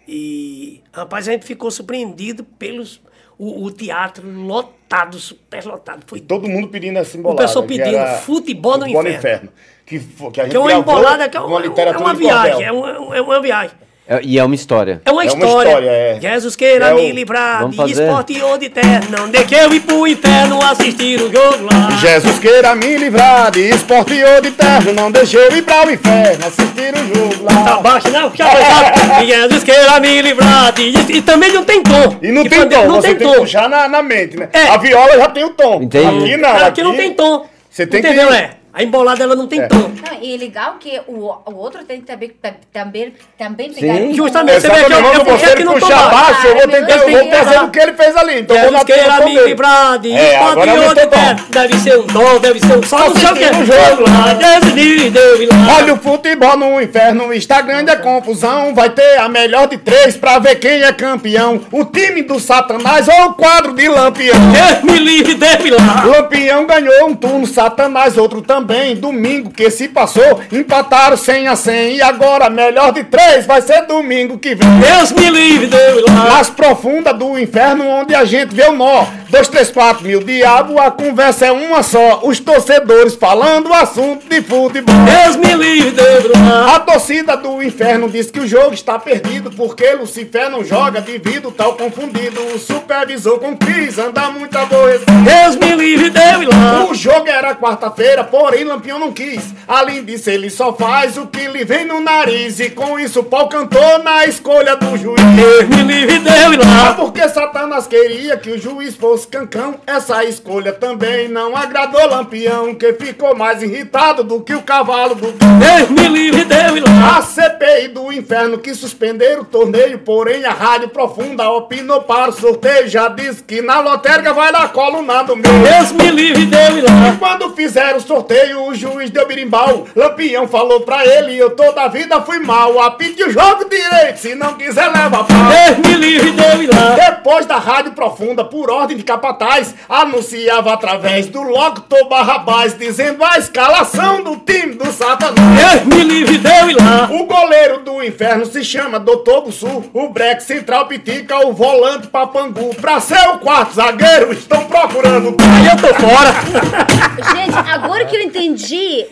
E, rapaz, a gente ficou surpreendido pelos o, o teatro lotado, super lotado. Foi Todo mundo pedindo essa embolada. pessoal que pedindo futebol no inferno. Que, fo- que a gente que é uma embolada, que é uma uma, é uma de viagem, é uma, é uma viagem. É- e é uma história. É uma É uma história. história, é. Jesus queira É o- me livrar Vamos de fazer? esporte ou de terra. Não de que eu ir pro inferno assistir o jogo lá. Jesus queira me livrar de esporte ou de terra. Não deixe eu ir pra o inferno assistir o jogo Tá lá. baixo, não? Puxa pesado. Jesus queira me livrar de... E também não tem tom. E não De tem tom, Não você tem tem que tom. puxar na, na mente, né? É. A viola já tem o tom. Entendi. Aqui não. Aqui, aqui não tem tom. Você tem Entendeu, que- é? A embolada ela não tem É. tom. Não, e é legal que o, o outro tem que também, também, também pegar Sim. Justamente. Você vê que Exatamente, eu- eu- é que não puxar baixo. eu vou Ah, tentar, eu vou fazer o que ele fez ali. Então eu vou queira atenção me livrar de É, o terra. tom. Deve ser um dó, deve ser um sol, não sei o que. O jogo lá. Olha o futebol no inferno, está grande a confusão. Vai ter a melhor de três pra ver quem é campeão. O time do Satanás ou o quadro de Lampião. Deus me livre, deu e lá. Lampião ganhou um turno, Satanás outro também. Domingo que se passou, empataram 100 a 100. E agora, melhor de três, vai ser domingo que vem. Deus me livre, deu e lá. Nas profundas do inferno, onde a gente vê o nó. Dois, três, quatro mil diabo, a conversa é uma só. Os torcedores falando assunto de futebol. Deus me livre, deu e lá. A torcida do inferno diz que o jogo está perdido porque Lucifer não joga devido tal confundido. O supervisor com Cris anda muito aborrecido. Deus me livre, deu e lá. O jogo era quarta-feira, porém Lampião não quis. Além disso, ele só faz o que lhe vem no nariz. E com isso, o pau cantou na escolha do juiz. Deus me livre, deu e lá. porque Satanás queria que o juiz fosse cancão. Essa escolha também não agradou Lampião, que ficou mais irritado do que o cavalo do. Deus me livre, deu e lá. A CPI do inferno que suspenderam o torneio, porém a Rádio Profunda opinou para o sorteio. Já disse que na lotérica vai dar coluna do meio. Deus me livre, deu e lá. Quando fizeram o sorteio, o juiz deu birimbau. Lampião falou pra ele: Eu toda a vida fui mal. Apite o jogo direito, se não quiser, leva pau. Deus me livre, deu e lá. Depois da Rádio Profunda, por ordem de capataz, anunciava através do Locutor Barrabás, dizendo a escalação do time do Satanás. Deus me livre, deu e lá. O goleiro do inferno se chama Doutor Bussu, o breque central pitica, o volante papangu. Pra ser o quarto zagueiro, estão procurando. Aí eu tô fora. Gente, agora que eu entendi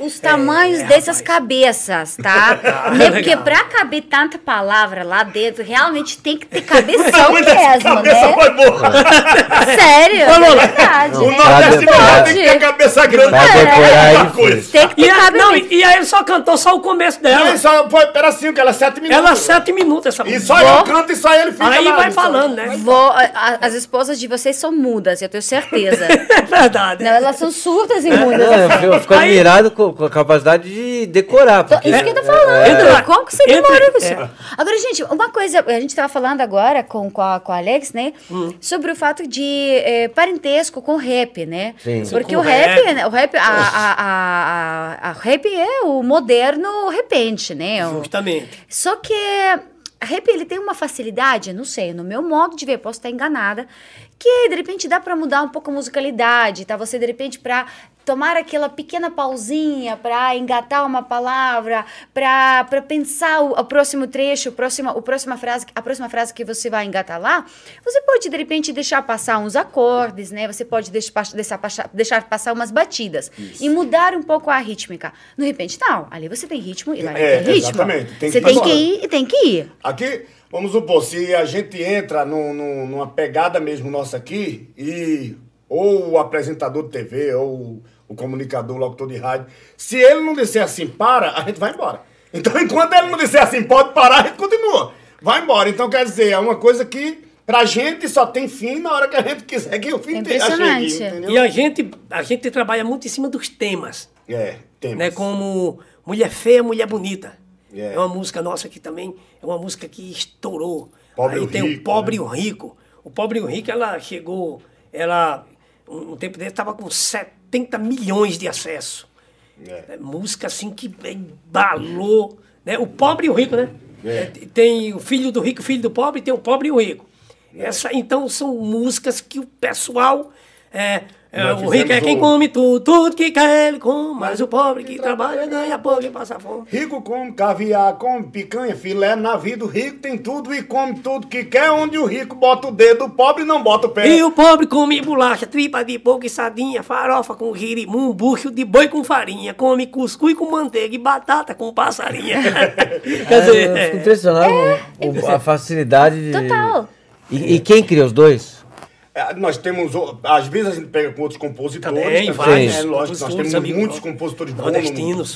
os É, tamanhos dessas cabeças, tá? né? Porque pra caber tanta palavra lá dentro, realmente tem que ter cabeção mesmo, cabeça né? foi boa. Sério, Vamos é lá. verdade. O né? Nordeste Pode. tem que ter cabeça grande. Pra decorar É é coisa. Tem que ter E, a, não, e, e aí ele só cantou só o começo Não, dela. e só foi pedacinho, que ela é sete minutos. Ela sete minutos essa E música. só eu canto e só ele fica Aí lá, vai só. falando, né? Vou, as esposas de vocês são mudas, eu tenho certeza. É verdade. Não, elas são surdas e mudas. Não, eu fico- Aí- admirado com, com a capacidade de decorar. Porque, Isso que eu tô falando. Entra- Como que você entra- demora com isso? é. Agora, gente, uma coisa, a gente tava falando agora com, com, a, com a Alex, né? Hum. Sobre o fato de eh, parentesco com o rap, né? Sim. Porque Com o rap, rap. né, o rap, a, a, a, a- a rap é o moderno repente, né? Justamente. só que rap ele tem uma facilidade, não sei, no meu modo de ver, posso estar enganada, que de repente dá pra mudar um pouco a musicalidade, tá? Você de repente pra tomar aquela pequena pausinha pra engatar uma palavra, para pensar o, o próximo trecho, o próximo, o próxima frase, a próxima frase que você vai engatar lá, você pode de repente deixar passar uns acordes, né? Você pode deixar, deixar, passar- deixar passar umas batidas e mudar um pouco a rítmica. No repente, não, ali você tem ritmo e lá É, tem ritmo. exatamente, tem você que tem que ir e tem que ir. Aqui, vamos supor, se a gente entra num- num- numa pegada mesmo nossa aqui, e ou o apresentador de TV, ou o comunicador, o locutor de rádio, se ele não disser assim, para, a gente vai embora. Então, enquanto ele não disser assim, pode parar, a gente continua. Vai embora. Então, quer dizer, é uma coisa que pra gente só tem fim na hora que a gente quiser que o fim É te- impressionante. chegue, entendeu? E a gente, a gente trabalha muito em cima dos temas. É, temos. né? Como Mulher Feia, Mulher Bonita. É. É uma música nossa que também é uma música que estourou. Pobre Aí e o tem Rico, o Pobre né? e o Rico. O Pobre e o Rico, ela chegou, ela, um tempo desse, estava com 70 milhões de acesso. É. É, música assim que embalou. Né? O Pobre e o Rico, né? É. É, Tem o filho do rico, o filho do pobre, tem o pobre e o rico. É. Essa, então são músicas que o pessoal é, É, o rico é quem o- come tudo, tudo que quer ele come, mas o pobre que trabalha ganha pouco e passa fome. Rico come caviar, come picanha, filé, na vida o rico tem tudo e come tudo que quer, onde o rico bota o dedo, o pobre não bota o pé. E o pobre come bolacha, tripa de porco e sardinha, farofa com girimum, bucho de boi com farinha, come cuscuz com manteiga e batata com passarinha. Quer É, dizer, eu fico é, impressionado com o- a facilidade de. Total. E, e quem cria os dois? É, Nós temos, às vezes a gente pega com outros compositores, Também, também, vários né? Lógico, nós temos muitos compositores bons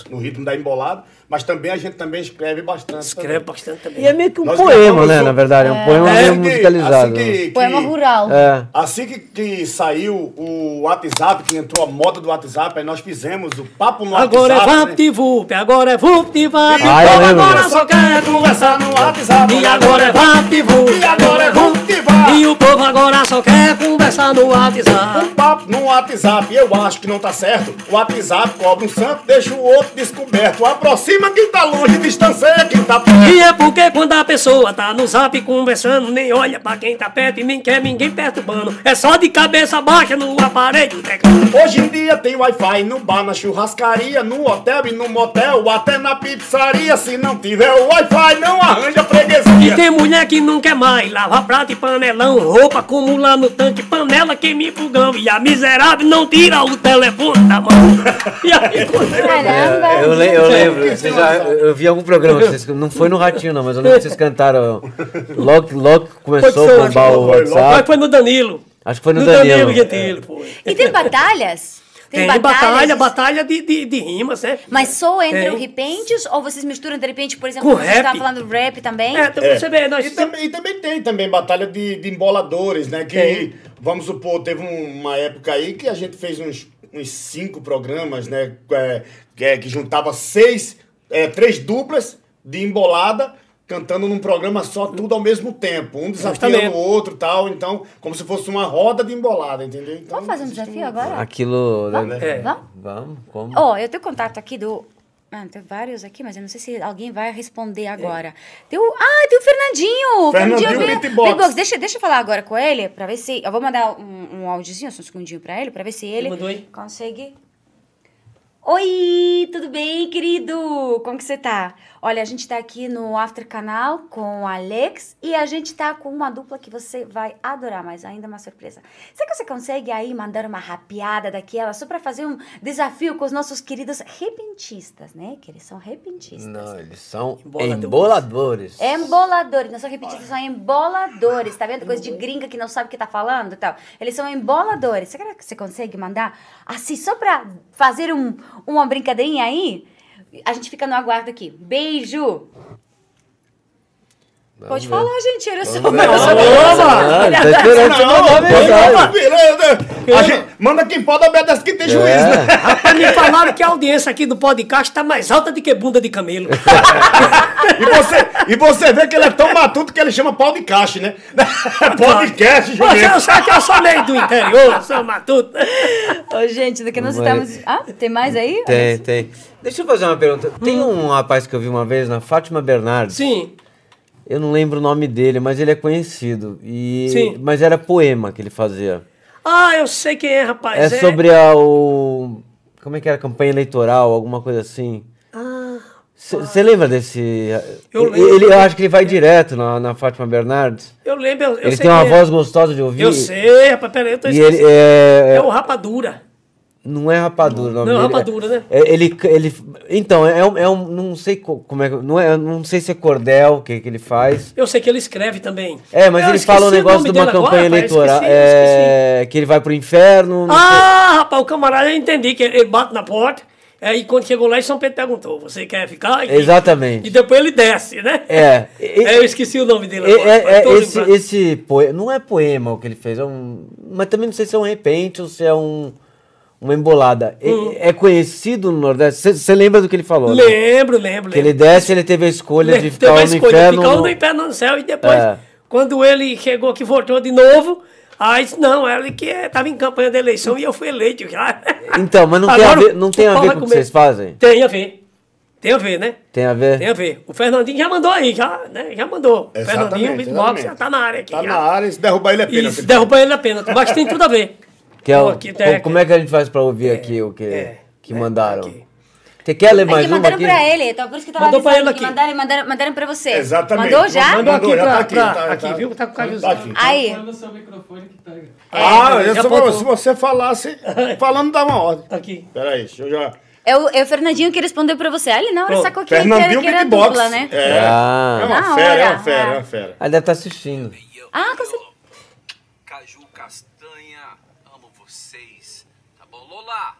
no, no ritmo da embolada, mas também a gente também escreve bastante. escreve bastante também. E é meio que um Nós poema, né? o- Na verdade, é um poema É, meio Assim que- musicalizado. assim que- que- Poema rural. É. Assim que, que saiu o WhatsApp, que entrou a moda do WhatsApp, aí nós fizemos o papo no Agora é WhatsApp. né? VaptVup, agora é VuptVap. E o Ah, eu lembro agora só quer conversar no WhatsApp. E agora é VaptVup. E agora é VaptVup. E o povo agora só quer conversar no WhatsApp. Um papo no WhatsApp, eu acho que não tá certo. O WhatsApp cobra um santo, deixa o outro descoberto. Aproxima quem tá longe, distancia quem tá perto. E é porque quando a pessoa tá no zap conversando, nem olha pra quem tá perto e nem quer ninguém perturbando. É só de cabeça baixa no aparelho teclado. Hoje em dia tem Wi-Fi no bar, na churrascaria, no hotel e no motel, até na pizzaria. Se não tiver o Wi-Fi, não arranja E freguesia. tem mulher que não quer mais lavar prato e panelão, roupa acumular no tanque, panela queima em fogão. E a miserável não tira o telefone da mão. E aí, Caramba. Eu, eu lembro, vocês já, eu vi algum programa, vocês- não foi no Ratinho não, mas eu lembro que vocês cantaram logo, logo começou a Foi, bombar o foi, Mas WhatsApp. foi no Danilo. Acho que foi no No Danilo. Danilo foi. E tem batalhas? Tem, batalha, batalha de, de, de rimas, né? Mas só entre Tem. o repentes ou vocês misturam de repente, por exemplo, Com você estava falando rap também? É, então você vê, nós E também, e também tem também batalha de, de emboladores, né? Que, Tem. vamos supor, teve um- uma época aí que a gente fez uns, uns cinco programas, né? é, que, é, que juntava seis, é, três duplas de embolada, cantando num programa só, tudo ao mesmo tempo. Um desafiando o outro tal. Então, como se fosse uma roda de embolada, entendeu? Então, Vamos fazer um desafio agora? Aquilo. Vamos? né? É. Vamos? Vamos? Como? Ó, eu tenho contato aqui do. Ah, tem vários aqui, mas eu não sei se alguém vai responder agora. Tem o. Ah, tem o Fernandinho! Fernandinho veio- Beatbox. Beatbox. Deixa, deixa eu falar agora com ele, pra ver se. Eu vou mandar um, um áudiozinho, só um segundinho pra ele, pra ver se ele Mandou consegue. Oi, tudo bem, querido? Como que você tá? Olha, a gente tá aqui no After Canal com o Alex e a gente tá com uma dupla que você vai adorar, mas ainda uma surpresa. Será que você consegue aí mandar uma rapiada daquela só pra fazer um desafio com os nossos queridos repentistas, né? Que eles são repentistas. Não, eles são Emboladores. emboladores. Emboladores, não são repentistas, são emboladores, tá vendo? Coisa de gringa que não sabe o que tá falando e tal. Eles são emboladores. Será que você consegue mandar assim, só pra fazer um, uma brincadeirinha aí? A gente fica no aguardo aqui. Beijo! Pode ver. falar, gente, olha só. Eu tá você mensagem. beleza. A gente, manda quem pode, obedece quem tem juízo, né? Rapaz, me falaram que a audiência aqui do podcast tá mais alta do que bunda de camelo. E você, e você vê que ele é tão matuto que ele chama pau de caixa, né? Podcast, Você não Juliano. sabe que eu sou meio do interior, sou matuto. Ô, gente, do que nós Mas- estamos. Ah, tem mais aí? Tem, tem. Deixa eu fazer uma pergunta. Tem um rapaz que eu vi uma vez na Fátima Bernardes. Sim. Eu não lembro o nome dele, mas ele é conhecido. E... Sim. Mas era poema que ele fazia. Ah, eu sei quem é, rapaz. É sobre a, o. Como é que era? Campanha eleitoral, alguma coisa assim. Ah, Você lembra desse. Eu lembro. ele- eu acho que ele vai direto na, na Fátima Bernardes. eu lembro, eu, ele tem uma é. voz gostosa de ouvir. Eu sei, rapaz, peraí, eu tô E ele esquecendo. é. É o Rapadura. Não é rapadura, o nome Não, dele. rapadura, né? É, ele, ele, então, é um, é um. Não sei co- como é. Não, é, não sei se é cordel que, que ele faz. Eu sei que ele escreve também. É, mas Eu ele fala um o negócio de uma agora, campanha rapaz, eleitoral. esqueci, esqueci. é, que ele vai pro inferno. não sei. Ah, rapaz, o camarada, eu entendi que ele ele bate na porta. Aí quando chegou lá, São Pedro perguntou: Você quer ficar? E- Exatamente. E depois ele desce, né? É. e- É, eu esqueci o nome dele É, agora. é- é esse, esse poema, não é poema o que ele fez, é um, mas também não sei se é um repente ou se é um, uma embolada. É- Hum. É, conhecido no Nordeste, você lembra do que ele falou? né? Lembro, lembro, Que ele lembro. desce, ele teve a escolha de Teve ficar a ou no escolha de inferno. ficar ou no- no inferno no céu. E depois, É. quando ele chegou que voltou de novo, aí disse, não, ele que estava em campanha de eleição e eu fui eleito já. Então, mas não tem a Agora ver, não tem a ver com o que vocês fazem? Tem a ver. Tem a ver, né? Tem a ver? Tem a ver. O Fernandinho já mandou aí, já, né? Já mandou. O Fernandinho, o Exatamente, exatamente. já tá na área aqui. Tá já. na área, se derrubar ele é pênalti. Isso, derrubar ele na pena. Mas tem tudo a ver. Que é o, Aqui tem- como é que a gente faz pra ouvir aqui o que, é, que né, mandaram? aqui. Você quer ler É mais que uma mandaram aqui? pra ele, então por isso que tava Mandou pra ele que aqui. mandaram, mandaram, mandaram pra você. Exatamente. Mandou já? Mandou aqui já pra, tá aqui, pra- tá- aqui, tá- viu? Tá com o caviãozinho. tá aqui. Aí, Manda seu microfone que pega. Ah, eu só- se você falasse, falando dá uma ordem. Aqui. Peraí, deixa eu já... é o, é o Fernandinho que respondeu pra você. Aí ele na hora sacou que, que era, Fernandinho que era dupla, né? É, Ah. é uma fera, é uma fera, é ah. uma fera. Ah, deve estar assistindo. Ah, com certeza. Caju Castanha, amo vocês. Tá bom, Lola?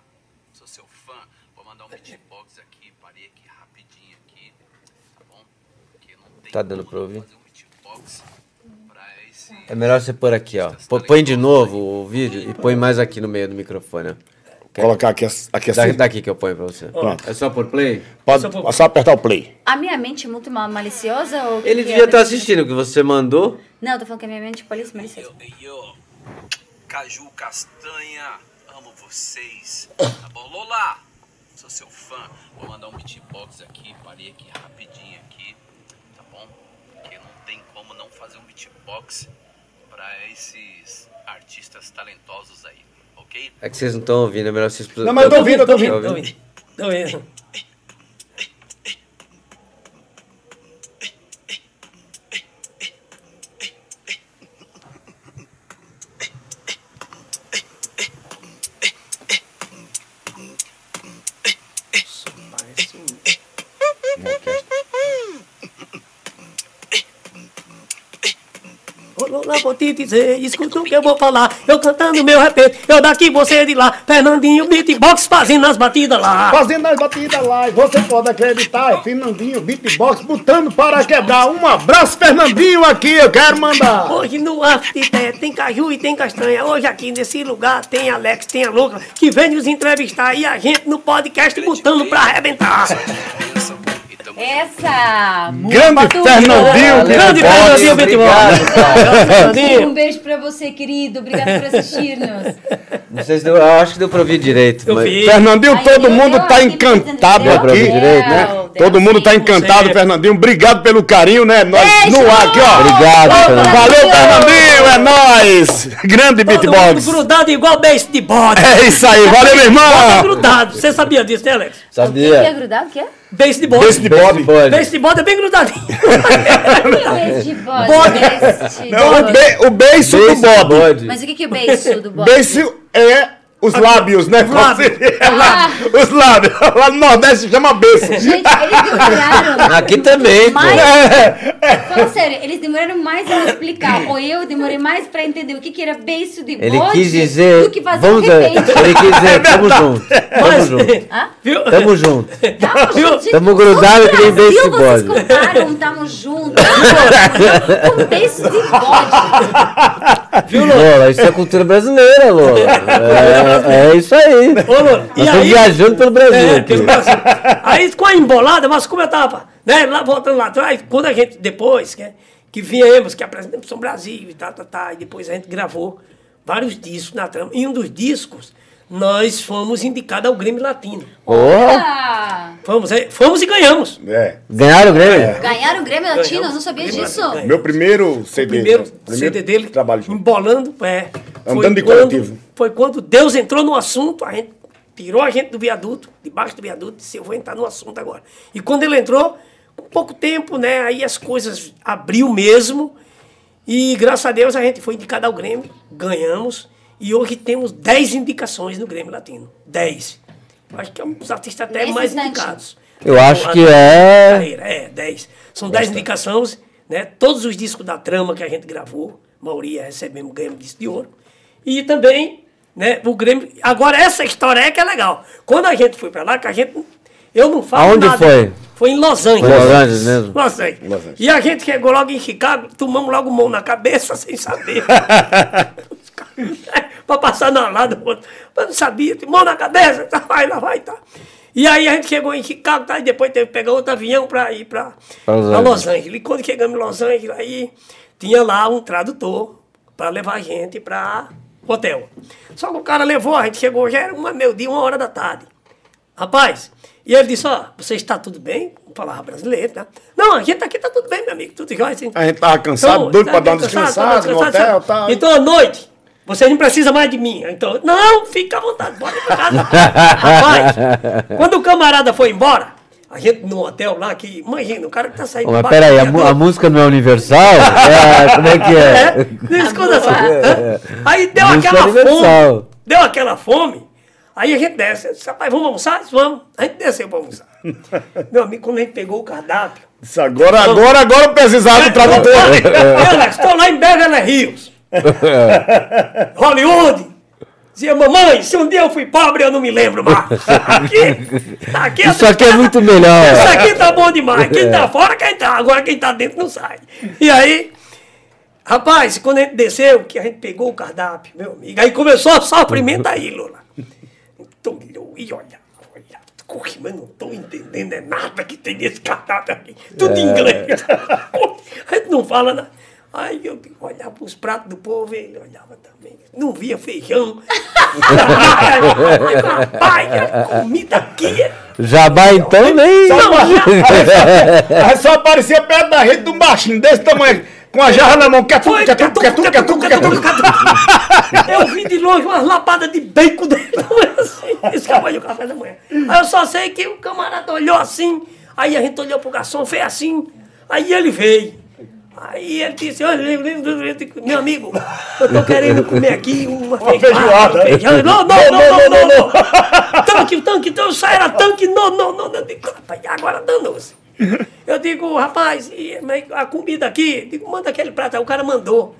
Sou seu fã. Vou mandar um beatbox aqui, parei aqui rapidinho aqui. Tá bom? Porque não tem Tá dando pra ouvir? É melhor você pôr aqui, ó. Pô- Põe de novo o vídeo e põe mais aqui no meio do microfone, ó. Colocar aqui, aqui Da- assim. Daqui que eu ponho pra você. Pronto. É só por play? Pode é só apertar o play. A minha mente é muito mal maliciosa ou... Ele que é? devia estar assistindo o que você mandou. Não, eu tô falando que a minha mente é maliciosa. Ei, yo, Caju Castanha, amo vocês. Tá bom, Lola? Sou seu fã. Vou mandar um beatbox aqui, parei aqui rapidinho aqui. Tá bom? Porque não tem como não fazer um beatbox pra esses artistas talentosos aí, ok? É que vocês não estão ouvindo, é melhor vocês... Não, mas eu tô ouvindo, eu tô Tá ouvindo. Tô ouvindo. Tô ouvindo. Lola, vou te dizer, escuta o que eu vou falar. Eu cantando meu repente, eu daqui, você de lá. Fernandinho Beatbox fazendo as batidas lá. Fazendo as batidas lá, e você pode acreditar, é Fernandinho Beatbox botando para quebrar. Um abraço, Fernandinho, aqui, eu quero mandar. Hoje no Afterpé tem caju e tem castanha. Hoje aqui nesse lugar tem Alex, tem a louca que vem nos entrevistar. E a gente no podcast botando pra arrebentar. Essa! Grande Fernandinho Grande. Fernandinho Beatbox. Um beijo pra você, querido. Obrigada por assistir-nos. Não sei se deu, eu acho que deu pra ouvir direito. Mas-. Fernandinho, todo eu- mundo eu tá encantado aqui, Deu direito, né? Todo mundo tá encantado, Você- Fernandinho. Obrigado pelo carinho, né? Nós Beijo! no ar aqui, ó. Obrigado, Fernandinho. Valeu, Fernandinho, é nóis. Grande Todo mundo beatbox. grudado igual beijo de bode. É isso aí, valeu, meu Bota irmão. grudado. Você sabia disso, né, Alex? O que, é Sabia? grudado? O que é? Beijo de bode. Beijo de Beijo bode. de bode. Beijo de bode é bem grudadinho. Beijo de bode. Bode. beijo Não, o, be, o Beijo do bode. Mas o que, que é o beijo do bode? Beiço é os lábios, né? lábios. Ah. Os lábios. Lá no Nordeste chama beiço. Gente, eles demoraram. Aqui também, pô. mais. É, Fala sério, eles demoraram mais a me explicar. Ou eu demorei mais pra entender o que, que era beiço de Ele bode quis dizer. do que fazer Vamos um repente. ele quis dizer, tamo junto. Tamo Mas- junto. Tamo junto. Tamo, junto. Tamo grudado que nem beiço de Vocês bode. contaram, tamo junto. Com beiço de bode. Lola, isso é cultura brasileira, Lola. É, é isso aí. Ô, Lola, Nós e aí- viajando pelo Brasil. É, pelo Brasil. Aí com a embolada, mas como eu tava, né, lá, voltando lá atrás, quando a gente, depois, que, que viemos, que apresentamos São Brasil e tá, tá, tá, e depois a gente gravou vários discos na trama. E um dos discos, nós fomos indicados ao Grêmio Latino. Ah, Fomos, é, fomos e ganhamos. É. ganharam o Grêmio? ganharam o Grêmio Latino? Eu não sabia Grêmio disso. Latino, Meu primeiro CD. Primeiro, né? Primeiro CD dele, Trabalho embolando, é. Andando foi de quando- coletivo. Foi quando Deus entrou no assunto, a gente tirou a gente do viaduto, debaixo do viaduto, e disse, eu vou entrar no assunto agora. E quando ele entrou, com pouco tempo, né, aí as coisas abriu mesmo, e graças a Deus a gente foi indicado ao Grêmio, ganhamos, e hoje temos 10 indicações no Grêmio Latino. 10. Eu Acho que é um dos artistas até Nesse mais instante. indicados. Eu acho que é- carreira, É, 10. São 10 indicações, né? Todos os discos da trama que a gente gravou, a maioria recebemos ganhamos disco de ouro. E também, né, o Grêmio. Agora, essa história é que é legal. Quando a gente foi pra lá, que a gente. Eu não falo Aonde nada. foi? Foi em Los Angeles. Foi Los Angeles mesmo? Los Angeles. Los Angeles. E a gente chegou logo em Chicago, tomamos logo mão na cabeça sem saber. pra passar na outro. Mas não sabia, mão na cabeça, tá, vai, lá vai, tá. E aí a gente chegou em Chicago, tá, e depois teve que pegar outro avião pra ir pra, Pra Los Angeles. E quando chegamos em Los Angeles, aí tinha lá um tradutor pra levar a gente pra hotel. Só que o cara levou, a gente chegou, já era uma, meu dia, uma hora da tarde. Rapaz, e ele disse, ó, você está tudo bem? Falava brasileiro, né? Não, a gente aqui tá tudo bem, meu amigo, tudo jóia. Assim. A gente tava cansado, doido pra dar uma cansado, descansada no hotel, tá? Então, à noite, Você não precisa mais de mim. Então, não, fica à vontade, ir pra casa. Rapaz, quando o camarada foi embora, a gente no hotel lá, que imagina, o cara que tá saindo mas peraí, a, a música não é universal? É, como é que é? é, escuta só. É. Aí deu Música aquela universal. fome. Deu aquela fome. Aí a gente desce. Disse, Rapaz, vamos almoçar? Vamos. A gente desceu pra almoçar. Meu amigo, quando a gente pegou o cardápio. Isso agora, agora, agora eu precisava do tradutor. Eu, estou lá em Beverly Hills. Hollywood. Dizia, mamãe, se um dia eu fui pobre, eu não me lembro mais. Aqui, aqui Isso aqui é muito melhor. Isso aqui tá bom demais. Quem tá fora, quem tá. Agora quem tá dentro não sai. E aí, rapaz, quando a gente desceu, que a gente pegou o cardápio, meu amigo, aí começou o sofrimento aí, Lula. Então, olhar, olhar, corre, mas não tô entendendo é nada que tem nesse cardápio aqui. Tudo em inglês. a gente não fala nada. Aí eu olhava para os pratos do povo, ele olhava também. Não via feijão. Rapaz, a comida aqui é Jabá então nem. Aí só aparecia perto da rede de um baixinho desse tamanho, com a jarra na mão, catuco, Foi, catuco, catuco, catuco, catuco. Eu vi de longe umas lapadas de bacon dele, assim, esse camarada o café da manhã. Aí eu só sei que o camarada olhou assim, aí a gente olhou pro garçom, fez assim, aí ele veio. Aí ele disse, olha, meu amigo, eu tô querendo comer aqui uma, feijoada. um feijão. Não, não, não, não, não, não. Tanque, tanque, então só era tanque, não, não, não. Eu digo, rapaz, agora danou-se. Eu digo, rapaz, a comida aqui, digo, manda aquele prato. Aí o cara mandou.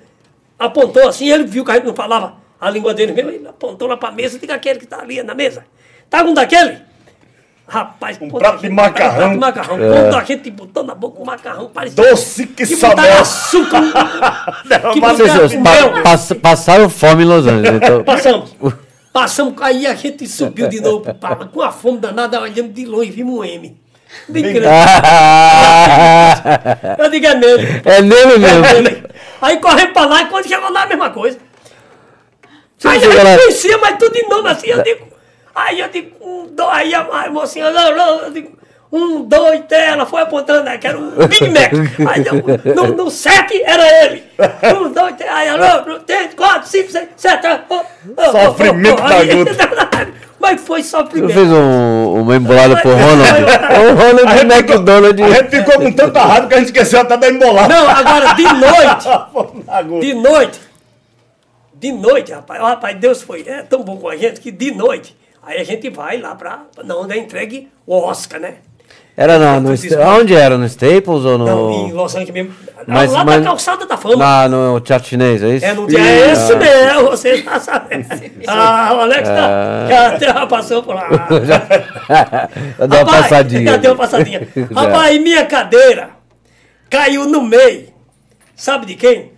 Apontou assim, ele viu que a gente não falava a língua dele mesmo, ele apontou lá pra mesa, diga aquele que tá ali na mesa. Tá um daquele? Rapaz, Um prato de gente- macarrão. prato de macarrão. Quando a gente botou na boca o macarrão, parecia. Doce que que sabor. açúcar. que Vocês botaram pa- pass- passaram fome em Los Angeles. Então. Passamos. Passamos, aí a gente subiu de novo palco, com a fome danada, olhando de longe, vimos um M. Bem grande. Eu digo, é nele. É nele mesmo. É nele. Aí corremos pra lá e quando chegou lá, a mesma coisa. Aí a gente conhecia, mas tudo de novo assim, eu digo. Aí eu digo, um, dois, aí a, a mocinha, não, não, eu digo, um, dois, três, ela foi apontando, né, que era um Big Mac. Aí eu, no, no sete era ele. Um, dois, três, aí ela, um, três, quatro, cinco, seis, sete. oh, oh, oh, Sofrimento oh, da aí- gota. Mas foi sofrimento. fez um- uma embolada pro Ronald. O Ronald A gente, McDonald. ficou, a gente ficou com tanta raiva que a gente esqueceu até da embolada. Não, agora de noite. De noite, de noite, rapaz, rapaz, Deus foi é, tão bom com a gente que de noite, aí a gente vai lá pra, na onde é entregue o Oscar, né? Era no, no, isso. onde era? No Staples ou no. Não, em Los Angeles mesmo. Mas- lá mas- da calçada da fama. Na, no Teatro Chinês, é isso? É no dia é esse mesmo, você já sabe. Ah, o Alex tá, já, já passou por lá. já deu uma Rapaz, passadinha. Já deu uma passadinha. Rapaz, minha cadeira caiu no meio. Sabe de quem?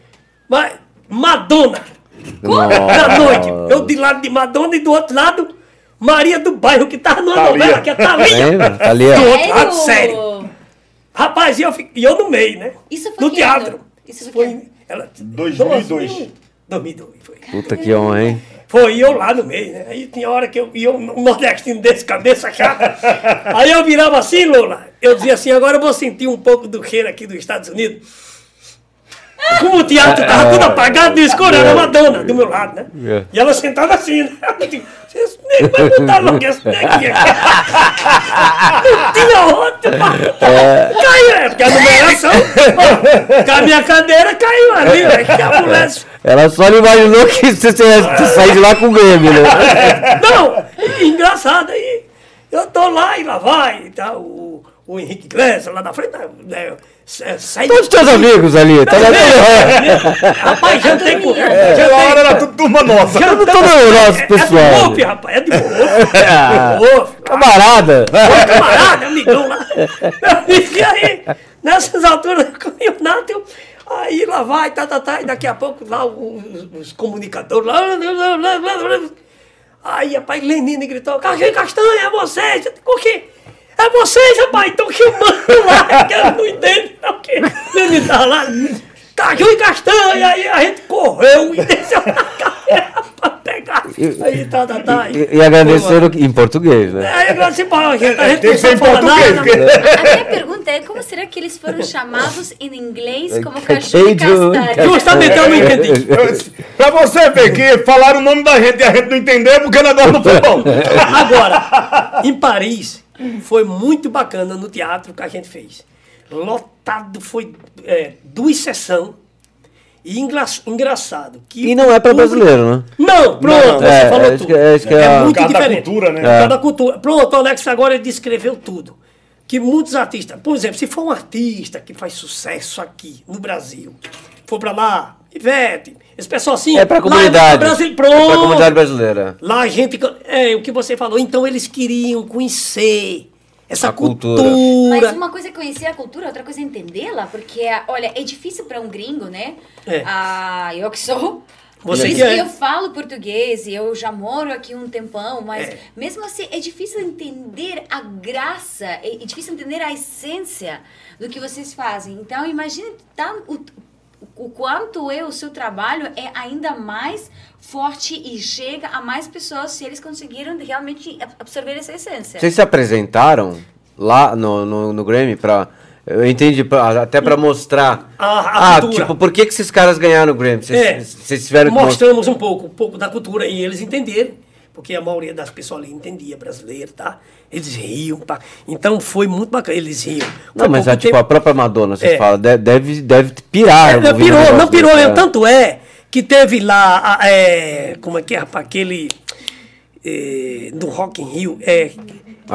Mas Madonna. Na noite. Eu de lado de Madonna e do outro lado, Maria do Bairro, que tava numa Thalia. novela, que é Thalia. Lembra? Tá ali, ó. Do outro lado, sério. Rapaz, e eu, fi- e eu no meio, né? Isso foi No teatro. Isso foi ela, 2002. 2002, foi. Puta que honra, hein? Foi e eu lá no meio, né? Aí tinha hora que eu, e eu um nordestino desse, cabeça chata. Aí eu virava assim, Lula. Eu dizia assim, agora eu vou sentir um pouco do cheiro aqui dos Estados Unidos. Como o teatro tava tudo apagado no escuro, era uma dona do meu lado, né? É. E ela sentada assim, né? Esse nego vai botar logo esse neguinho aqui. Não tinha outro. É. Caiu, é, porque a numeração, com a minha cadeira caiu ali, velho. Que a mulher Ela só não imaginou que você você ia sair de lá com o Grêmio, né? Não, engraçado aí. Eu tô lá e lá vai, tá, o, o Henrique Iglesias lá na frente, né, é, sai Todos os teus amigos ali, tá É, ligado? Rapaz, jantei com. Aquela hora era tudo turma nossa. jantei- todo o nosso é- pessoal. É de golpe, rapaz, é de golpe. Golpe. Camarada! camarada, amigão lá. E aí, nessas alturas do campeonato, aí lá vai, tá, tá, tá, e daqui a pouco lá os, os comunicadores lá. Aí, rapaz, Lenine gritou, Castanha, é vocês! Eu digo, O quê? É vocês, rapaz, estão filmando lá, que eu não entendo o que. Lenine tava lá, Caju e Castanha, aí a gente correu e desceu na cadeira pra pegar. Aí tá, tá, tá. E, e agradeceram em português, né? Você fala, a gente, a gente Tem não que ser em sabe falar português. nada. porque- A minha pergunta é como será que eles foram chamados em inglês como cachorro e castanha? Justamente eu não entendi. Pra você ver que falaram o nome da gente e a gente não entendeu porque o negócio não foi bom. Agora, em Paris, foi muito bacana no teatro que a gente fez. Lotado, foi é, duas sessões. E engra- engraçado. Que E não é público- brasileiro, né? Não, pronto, Não, você é, falou acho tudo. acho que é a- muito da diferente. cultura, né? Causa da cultura. Pronto, o Alex agora ele descreveu tudo. Que muitos artistas, por exemplo, se for um artista que faz sucesso aqui no Brasil, for pra lá, Ivete, esse pessoal assim. É pra lá comunidade. Brasil, É pra pronto. comunidade brasileira. Lá a gente. É o que você falou. Então eles queriam conhecer essa A cultura. cultura. Mas uma coisa é conhecer a cultura, outra coisa é entendê-la, porque, olha, é difícil para um gringo, né? É. Ah, eu que sou. Você que é. eu falo português e eu já moro aqui um tempão, mas É. mesmo assim é difícil entender a graça, é, é difícil entender a essência do que vocês fazem. Então imagine tan- o, o quanto é o seu trabalho é ainda mais forte e chega a mais pessoas se eles conseguiram realmente ab- absorver essa essência. Vocês se apresentaram lá no, no, no Grammy pra. Eu entendi, pra- até pra mostrar. A- a ah, cultura. tipo, por que, que esses caras ganharam o Grammy? Vocês, É. vocês tiveram. Mostramos um pouco, um pouco da cultura e eles entenderam, porque a maioria das pessoas ali entendia brasileiro, tá? Eles riam, pá. Então foi muito bacana, eles riam. Não, Foi mas a, tipo, tempo- a própria Madonna, vocês É. falam, de- deve, deve pirar. É, não, ouvindo pirou, não negócio pirou mesmo. né? Tanto é que teve lá, é, como é que é, rapaz, aquele. É, do Rock in Rio. É,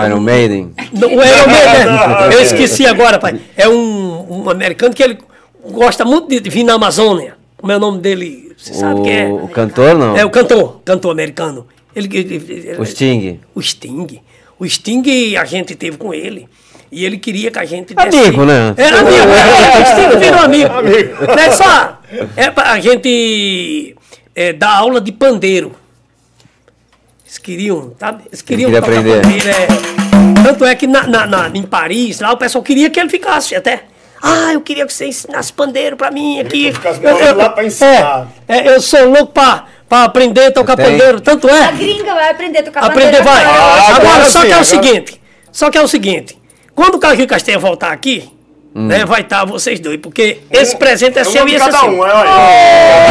Iron Maiden. não, o Iron Maiden, né? Eu esqueci agora, pai. É um, um americano que ele gosta muito de, de vir na Amazônia. Como é o nome dele? Você sabe quem é? O cantor, não? É o cantor, cantor americano. Ele, ele- ele- O Sting. o Sting. O Sting, a gente teve com ele. E ele queria que a gente Amigo, né? É, amigo. É, o Sting virou amigo. Não é só. É pra gente é, dar aula de pandeiro. Eles queriam, tá? Eles queriam queria tocar aprender. pandeiro, é. Tanto é que na, na- na- em Paris, lá o pessoal queria que ele ficasse até. Ah, eu queria que você ensinasse pandeiro pra mim aqui. ficasse Eu- eu- lá pra ensinar. É, é, eu sou louco pra, pra aprender a tocar pandeiro. Tanto é. A gringa vai aprender a tocar Aprender bandeira vai. agora. Ah, agora, agora só sim, que é o seguinte. Só que é o seguinte. Quando o Carlinhos Castanha voltar aqui, Hum. né, vai estar vocês dois. Porque esse presente é seu Um e esse é seu. um, é, olha.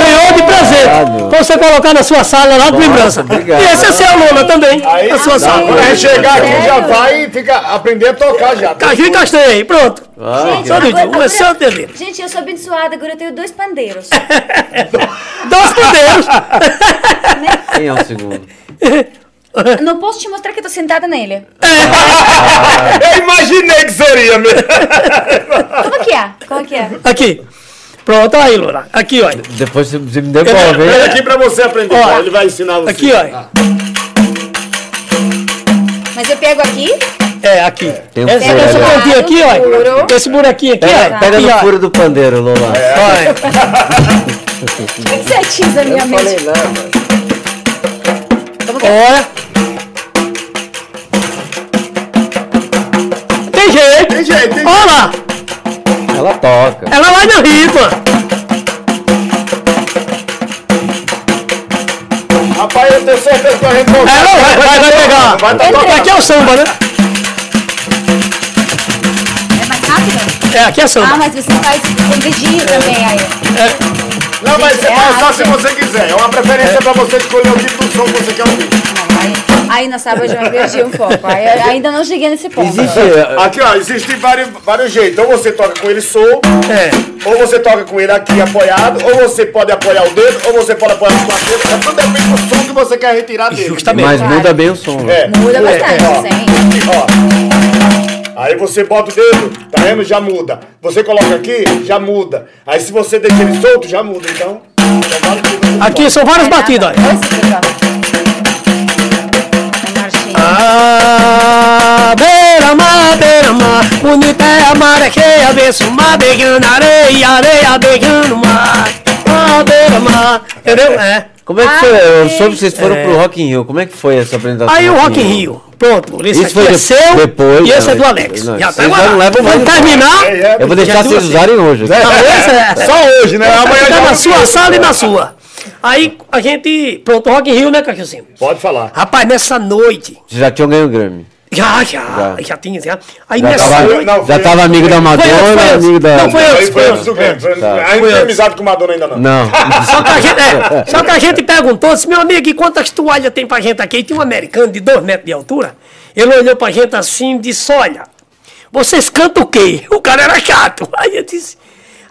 Ganhou de presente. Pra você colocar na sua sala lá de lembrança. obrigado. E esse é seu, Lula, também. Aí, na sua sala. quando gente chegar aqui, já vai e fica, aprender a tocar já. Caju e Castanha aí, pronto. Ah, Gente, Só agora- agora- é dever. Gente, eu sou abençoada, agora eu tenho dois pandeiros. Dois podeiros. Quem é o segundo? Não posso te mostrar que eu tô sentada nele. Eu imaginei que seria mesmo. Como que é? Como que é? Aqui. Pronto, aí, Lula. Aqui, olha. Depois você me devolve, hein? aqui pra você aprender. Ó, ele vai ensinar você. Aqui, olha. Mas eu pego aqui, É, aqui. Tem um Esse, furo esse pontinho aqui, olha. Esse buraquinho aqui, Pega, ó. pega Aqui, no furo do pandeiro, Lola. Olha. por que você a minha mente? Como que é? Olha. Tem jeito. Tem jeito, tem Olha lá. Ela toca. Ela vai no ritmo. Rapaz, eu tenho certeza que a gente voltar. Ela vai, vai, vai pegar. Vai tá Porque aqui é o samba, né? É mais rápido? É, aqui é Ah, samba. mas você faz com dedinho também aí. Não, mas você É faz só se você quiser. É uma preferência pra você escolher o tipo do som que você quer ouvir. Não, aí, aí na sábado eu já perdi um pouco. Aí, eu ainda não cheguei nesse ponto. Existe. Aqui, ó, existem vários, vários jeitos. Ou você toca com ele solto, É. ou você toca com ele aqui apoiado, ou você pode apoiar o dedo, ou você pode apoiar os quatro dedos. É tudo depende do som que você quer retirar dele. Justamente. Mas Claro. muda bem o som, né? É. Muda É, bastante, ó. sim. Ó. Aí você bota o dedo, tá vendo? Já muda. Você coloca aqui, já muda. Aí se você deixa ele solto, já muda. Então, Aqui são várias batidas, olha. Olha esse aqui, ó. É marchinha. Ah, beira-mar, beira-mar, bonita é a maré, abenço mar beijando areia, areia beijando mar. Ah, beira-mar, entendeu? É. Como é que Ah, foi? Eu soube que vocês foram pro Rock in Rio. Como é que foi essa apresentação? Aí o Rock in Rio, pronto, esse Isso aqui foi é seu depois, e esse né? é do Alex. Não, já tá não levam mais Vamos terminar. É, é, Eu vou deixar vocês você. usarem hoje. É Só hoje, né? Amanhã Fica já na sua sala e na sua. Aí a gente. Pronto, Rock in Rio, né, Cajuzinho? Pode falar. Rapaz, nessa noite. Vocês já tinham ganho o Grammy. Já, já, já, Já. tinha, já. Aí Já nessa tava, noite. não, já foi- tava amigo da Foi antes, foi Madonna, antes. amigo da. Não, foi antes. Aí foi antes foi antes não Foi tem amizade com Madonna ainda não. Não. Só que, a gente, é, só que a gente perguntou, disse, meu amigo, e quantas toalhas tem pra gente aqui? E tinha um americano de dois metros de altura. Ele olhou pra gente assim e disse, olha, vocês cantam o quê? O cara era chato. Aí eu disse,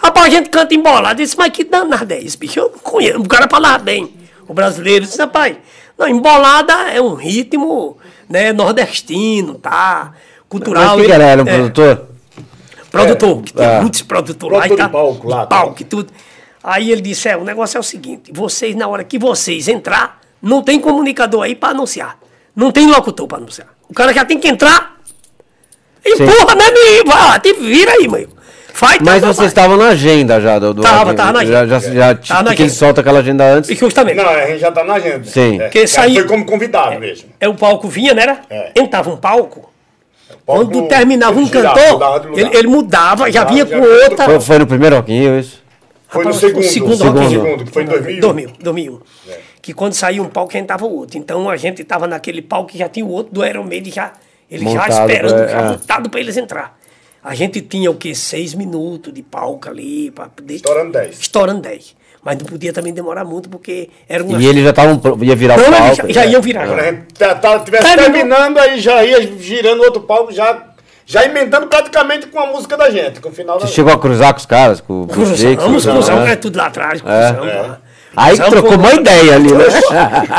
rapaz, a gente canta embolado. Eu disse, mas que danado é isso, bicho? Eu não conheço. O cara falava bem. O brasileiro disse, rapaz, não, embolada é um ritmo né, nordestino, tá? Cultural. Mas quem que era? Um É, produtor? Produtor, que tem Ah. muitos produtores lá. Produtor e tá, de palco lá, de palco e tudo. Aí ele disse, é, o negócio é o seguinte, vocês, na hora que vocês entrar, não tem comunicador aí pra anunciar. Não tem locutor pra anunciar. O cara já tem que entrar, empurra mesmo e vai, te vira aí, meu. Faz Mas teu vocês estavam na agenda já do. do Tava, tava na Rio. Já, agenda. já, já, Tava na porque ele agenda. solta aquela agenda antes. E Justamente. Não, a gente já tá na agenda. Sim. É, Que saí- Foi como convidado mesmo. É o palco vinha, né? Era? É. Entrava um palco. Palco- Quando terminava um girava, cantor, mudava de lugar. ele, ele mudava, já Mudava, vinha já com vinha outra. Foi, foi no primeiro Rock in Rio, isso? Foi no Rapaz, segundo. o segundo segundo, Rock in Rio. segundo, que foi em 2001. 2000, 2001. Que quando saía um palco, a gente tava o outro. Então a gente tava naquele palco que já tinha o outro do Iron Maiden já, ele já Montado, esperando, é, já é. montado pra eles entrar. A gente tinha o quê? Seis minutos de palco ali. Pra poder... Estourando 10. Estourando 10. Mas não podia também demorar muito, porque era uma. E eles já estavam. ia virar Não, o palco. já, já iam virar. Quando a gente tá, tá, Terminou. terminando, aí já ia girando outro palco, já, já emendando praticamente com a música da gente, com o final da Você chegou a cruzar com os caras? Com o Cruzamos, né? cruzamos, é tudo lá atrás. Cruzamos, É. lá. Aí trocou uma ideia ali, né?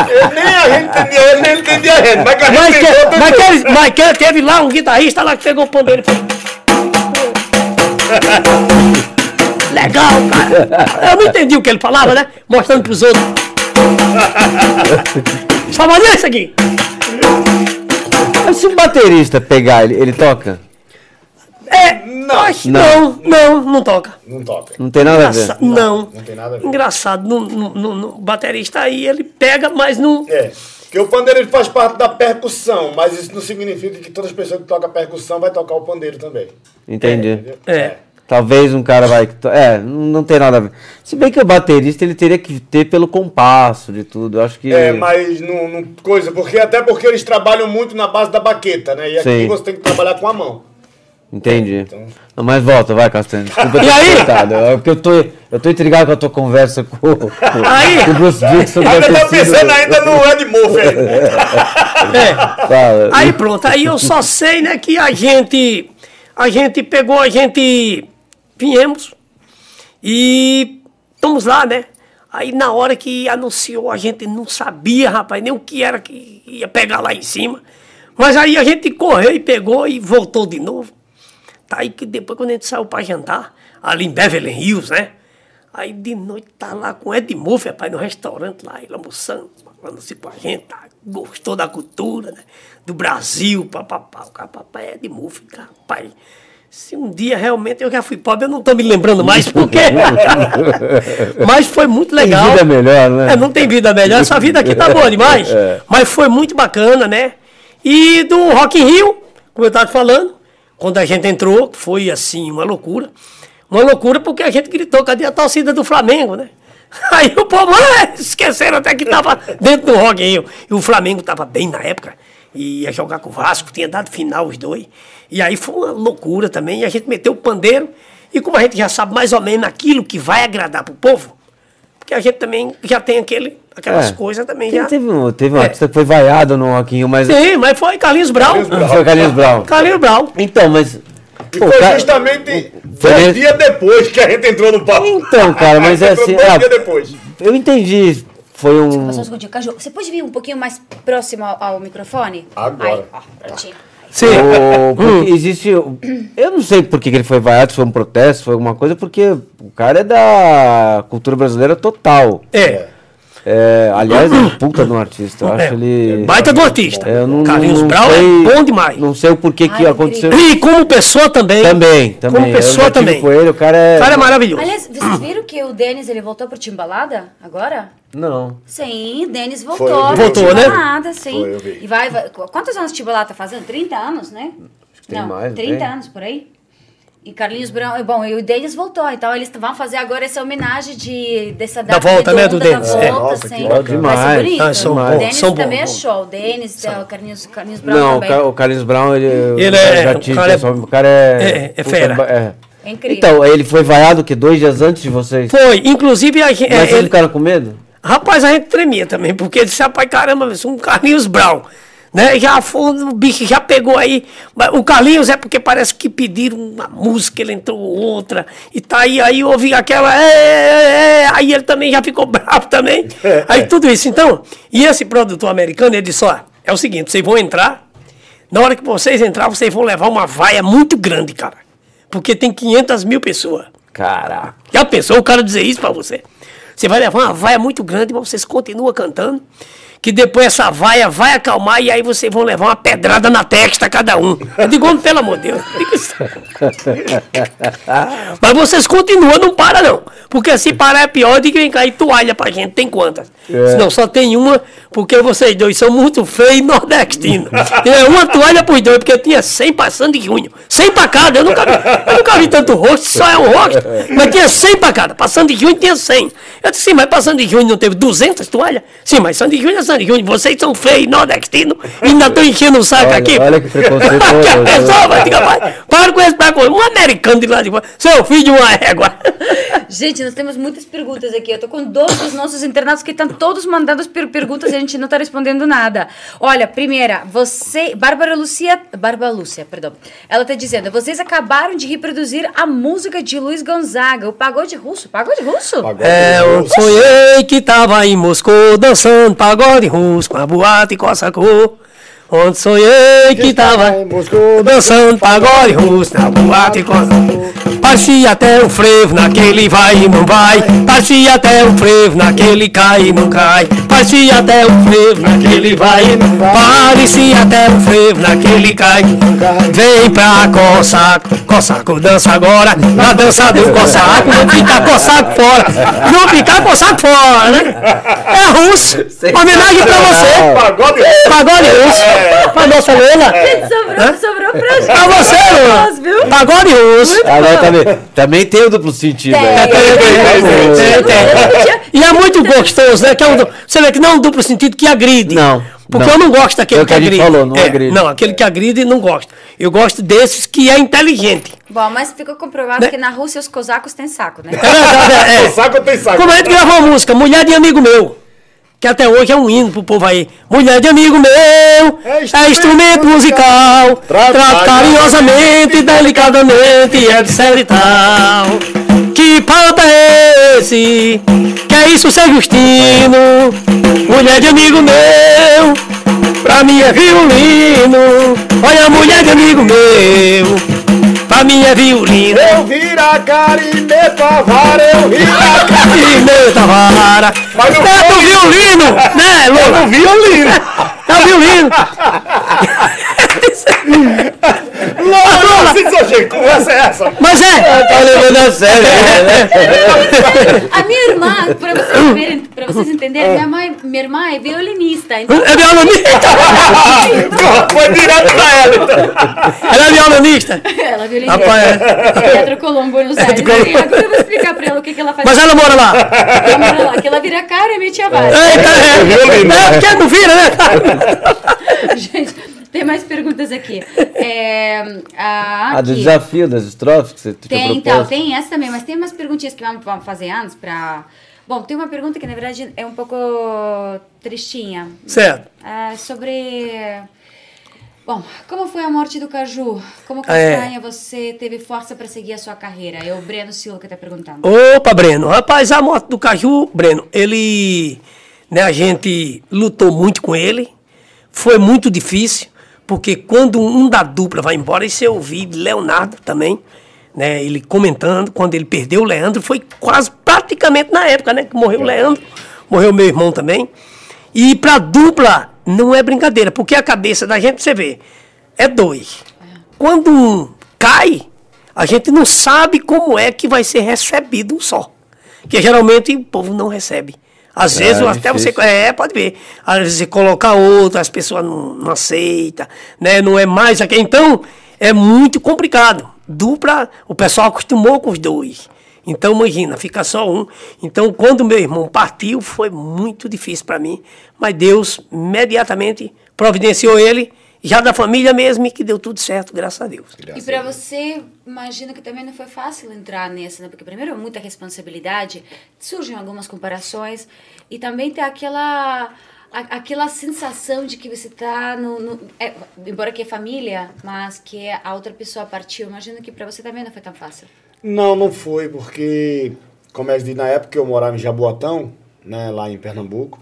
Ele nem a gente entendia, ele nem entendia a gente, mas que a gente Mas, que, mas, que, mas que teve lá um guitarrista lá que pegou o pandeiro e falou. Legal, cara. Eu não entendi o que ele falava, né? Mostrando pros outros. Só isso aqui. Mas se o baterista pegar, ele, ele toca? É, Não. não, não, não toca. Não toca. Não tem nada a ver. Engraça- Não, não tem nada a ver. Engraçado, no, no, no- no baterista aí ele pega, mas não. É. Porque o pandeiro ele faz parte da percussão, mas isso não significa que todas as pessoas que tocam percussão vai tocar o pandeiro também. Entendi. Entendeu? É. Talvez um cara vai. É, não não tem nada a ver. Se bem que o baterista ele teria que ter pelo compasso de tudo. Eu acho que. É, mas não, não- coisa, porque até porque eles trabalham muito na base da baqueta, né? E aqui Sim. você tem que trabalhar com a mão. Entendi. Então- Não, mas volta, vai, Castanho. Desculpa ter E aí? cortado. É porque eu tô, eu tô intrigado com a tua conversa com, com, Aí? com o Bruce Dixon. Ainda tá sido- pensando ainda no Ed Murphy. É. Aí pronto, aí eu só sei, né, que a gente, a gente pegou, a gente, viemos e estamos lá, né? Aí na hora que anunciou, a gente não sabia, rapaz, nem o que era que ia pegar lá em cima. Mas aí a gente correu e pegou e voltou de novo. Tá aí que depois quando a gente saiu pra jantar, ali em Beverly Hills, né? Aí de noite tá lá com o Ed Murphy, rapaz, no restaurante lá, ele almoçando, falando assim com a gente, tá? gostou da cultura, né? Do Brasil, papapá. O cara, papai, Ed Murphy, rapaz. Se um dia realmente eu já fui pobre, eu não tô me lembrando mais porque. Mas foi muito legal. vida melhor, né? É, não tem vida melhor, essa vida aqui tá boa demais. É. Mas foi muito bacana, né? E do Rock in Rio, como eu tava te falando, quando a gente entrou, foi assim, uma loucura. Uma loucura porque a gente gritou, cadê a torcida do Flamengo, né? Aí o povo, ah, esqueceram até que tava dentro do Rock in Rio. E o Flamengo tava bem na época, ia jogar com o Vasco, tinha dado final os dois. E aí foi uma loucura também, e a gente meteu o pandeiro, e como a gente já sabe mais ou menos aquilo que vai agradar pro povo, porque a gente também já tem aquele, aquelas É. coisas também Tem- já. Teve um, teve um É. artista que foi vaiado no Rock in Rio, mas. Sim, mas foi Carlinhos Brown. Carlinhos Brown. Foi Carlinhos Brown. Carlinhos Brown. Então, mas. E Pô, foi cara- justamente Foi dois dias depois que a gente entrou no palco. Então, cara, mas é assim. Dois ah, dias depois. eu entendi. Foi um. Um. Caju, você pode vir um pouquinho mais próximo ao, ao microfone? Agora. Aí, ó, prontinho. Sim. O- porque existe. Eu não sei por que que ele foi vaiado, se foi um protesto, foi alguma coisa, porque o cara é da cultura brasileira total. É. É, aliás, é um puta de um artista. Eu acho É. ele. Baita do artista. É, eu não, Carlinhos não Brown sei- é bom demais. Não sei o porquê que Ai, aconteceu. E como pessoa também. Também, também. Como pessoa também. com ele, o cara é. O cara é maravilhoso. Aliás, vocês viram que o Denis ele voltou pro Timbalada agora? Não. Sim, o Denis Foi, voltou. pro Voltou, né? Timbalada, sim. Foi, eu vi. E vai, vai. Quantos anos o Timbalada tá fazendo? 30 anos, né? que tem Não, mais, não 30 tem? anos por aí. E Carlinhos Brown, bom, e o Denis voltou, então eles vão fazer agora essa homenagem de, dessa Da data volta, né, do redonda, Denis, Da é. volta, Nossa, que bacana. Vai ser Demais. bonito. Ah, são o Denis são também bons. é show. O Denis, é, o Carlinhos, Carlinhos Brown Não, o, também. O Carlinhos Brown, ele, Ele eu é- já o tive cara é- o cara é... é- é puta, fera. é. É incrível. Então, ele foi vaiado que dois dias antes de vocês? Foi, inclusive a gente. Mas é, vocês ele- ficaram com medo? Rapaz, a gente tremia também, porque ele disse, rapaz, caramba, um Carlinhos Brown. Né? Já foi, o bicho já pegou aí. O Carlinhos é porque parece que pediram uma música, ele entrou outra. E tá aí, aí ouvi aquela. "É, é, é", aí ele também já ficou bravo também. Aí tudo isso. Então, e esse produtor americano, ele disse: ó, é o seguinte, vocês vão entrar. Na hora que vocês entrar, vocês vão levar uma vaia muito grande, cara. Porque tem 500 mil pessoas. Caraca. Já pensou o cara dizer isso pra você? Você vai levar uma vaia muito grande, mas vocês continuam cantando. Que depois essa vaia vai acalmar e aí vocês vão levar uma pedrada na testa cada um. Eu digo, pelo amor de Deus. isso. mas vocês continuam, não para não. Porque se parar é pior de que vem cair toalha pra gente. Tem quantas? Senão só tem uma, porque vocês dois são muito feios e nordestinos. É uma toalha pros dois, porque eu tinha 100 passando de junho. 100 pra cada. Eu nunca vi, eu nunca vi tanto rosto, só é um rosto. Mas tinha 100 pra cada. Passando de junho tinha 100. Eu disse, sim, mas passando de junho não teve 200 toalhas? Sim, mas Sandy Junho é Sandy Junho. Vocês são feios, nordestinos, e ainda estão enchendo o saco Olha- aqui. olha que preconceituoso. Que a pessoa vai dizer, rapaz, para com esse preconceito. Um americano de lá de fora. Seu filho de uma régua. Gente, nós temos muitas perguntas aqui. Eu tô com dois dos nossos internados que estão todos mandando per perguntas e a gente não tá respondendo nada. Olha, primeira, você. Bárbara Lucia. Bárbara Lúcia, perdão. Ela tá dizendo: vocês acabaram de reproduzir a música de Luiz Gonzaga, o pagode russo. Pagode russo? Agora, É, eu sonhei que tava em Moscou dançando pagode russo com a boate Cossacô. Onde sonhei que tava dançando pagode russo na boate Cossacô. Parecia até um frevo naquele vai e não vai. Parecia até um frevo naquele cai e não cai. Parecia até um frevo naquele vai e não vai. Parecia até um frevo naquele cai. Vem pra Cossaco, Cossaco dança agora. Na dança do Cossaco, não fica Cossaco fora. Não fica Cossaco fora, né? É russo. Homenagem pra você. Pagode. Pagode russo. Pra nossa Leila. Sobrou, sobrou pra gente. Pra você, Leila. Pagode russo. Agora também, também tem o duplo sentido. Tem. né? Tem, tem, tem. E é muito gostoso, né? Que é um, você vê que não é um duplo sentido que agride. Não, Porque não. eu não gosto daquele É o que a gente agride. falou, não agride. Não, aquele que agride não gosto. Eu gosto desses que é inteligente. Bom, mas ficou comprovado Né? que na Rússia os cosacos têm saco, né? É verdade, é. O saco tem saco. Como a gente gravou a música, Mulher de Amigo Meu. Que até hoje é um hino pro povo aí. Mulher de amigo meu, É é instrumento instrumento musical. Trata Trata carinhosamente, delicadamente, etc e tal. Que papo é esse? Que é isso ser Justino? Mulher de amigo meu, pra mim é violino. Olha, mulher de amigo meu, pra mim é violino. Eu vira a cara e meto a vara, eu vira meu Tavara. Mas não foi- violino, né, Lola? violino. É o violino. Assim, seu jeito, conversa é essa? Mas é. Tá levando a sério. né? A minha irmã, pra vocês, verem, pra vocês entenderem, minha, mãe, minha irmã é violinista. Então, É violonista. Foi direto pra ela, então. Ela é violonista. ela é violinista. Rapaz, é. Teatro Colombo, Buenos Aires. Agora eu vou explicar pra ela o que, que ela faz. Mas ela mora lá. Ela mora lá, que ela vira a cara e mete a vara. Eita, é. violino. É porque não vira, né? Gente, tem mais perguntas aqui. É, a, Ah, do aqui. desafio das estrofes que você tinha Tem, então, tem essa também, mas tem umas perguntinhas que vamos, fazer antes pra... Bom, tem uma pergunta que na verdade é um pouco tristinha. Certo. É sobre... Bom, como foi a morte do Caju? Como É. Castanha você teve força para seguir a sua carreira? É o Breno Silva que tá perguntando. Opa, Breno. Rapaz, a morte do Caju, Breno, ele. Né, a gente lutou muito com ele. Foi muito difícil, porque quando um da dupla vai embora, isso eu ouvi Leonardo também, né? Ele comentando, quando ele perdeu o Leandro, foi quase praticamente na época, né? Que morreu o Leandro, morreu meu irmão também. E pra dupla não é brincadeira, porque a cabeça da gente, você vê, é dois. Quando um cai, a gente não sabe como é que vai ser recebido um só. Que geralmente o povo não recebe. Às É, vezes até você. difícil. É, pode ver. Às vezes você coloca outro, as pessoas não, não aceitam, né? Não é mais aqui. Então, é muito complicado. dupla, o pessoal acostumou com os dois. Então, imagina, fica só um. Então, quando meu irmão partiu, foi muito difícil para mim. Mas Deus imediatamente providenciou ele, já da família mesmo, e que deu tudo certo, graças a Deus. E para você, imagino que também não foi fácil entrar nessa, né? Porque primeiro é muita responsabilidade, surgem algumas comparações e também tem aquela a- aquela sensação de que você está no, no- é, embora que é família, mas que a outra pessoa partiu. Imagino que para você também não foi tão fácil. Não, não foi, porque, como eu disse, na época eu morava em Jaboatão, né, lá em Pernambuco,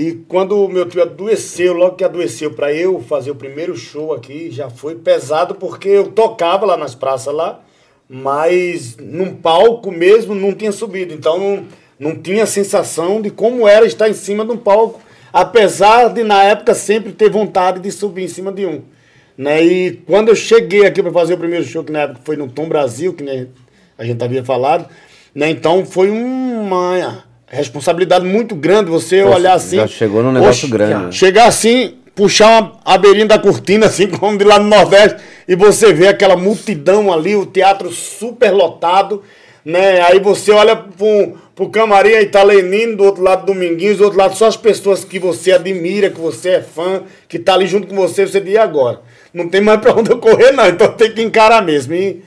e quando o meu tio adoeceu, logo que adoeceu, para eu fazer o primeiro show aqui, já foi pesado, porque eu tocava lá nas praças lá, mas num palco mesmo não tinha subido, então não, não tinha a sensação de como era estar em cima de um palco, apesar de na época sempre ter vontade de subir em cima de um. Né? E quando eu cheguei aqui para fazer o primeiro show, que na época foi no Tom Brasil, que a gente havia falado, né? Então foi uma responsabilidade muito grande você Poxa, olhar assim. já chegou num negócio grande, né? Chegar assim, puxar uma, a beirinha da cortina, assim como de lá no Nordeste, e você vê aquela multidão ali, o teatro super lotado, né? Aí você olha pro, pro camarim, aí tá Lenino, do outro lado Dominguinhos, do outro lado só as pessoas que você admira, que você é fã, que tá ali junto com você, você diz "E agora. Não tem mais pra onde eu correr, não, então tem que encarar mesmo. E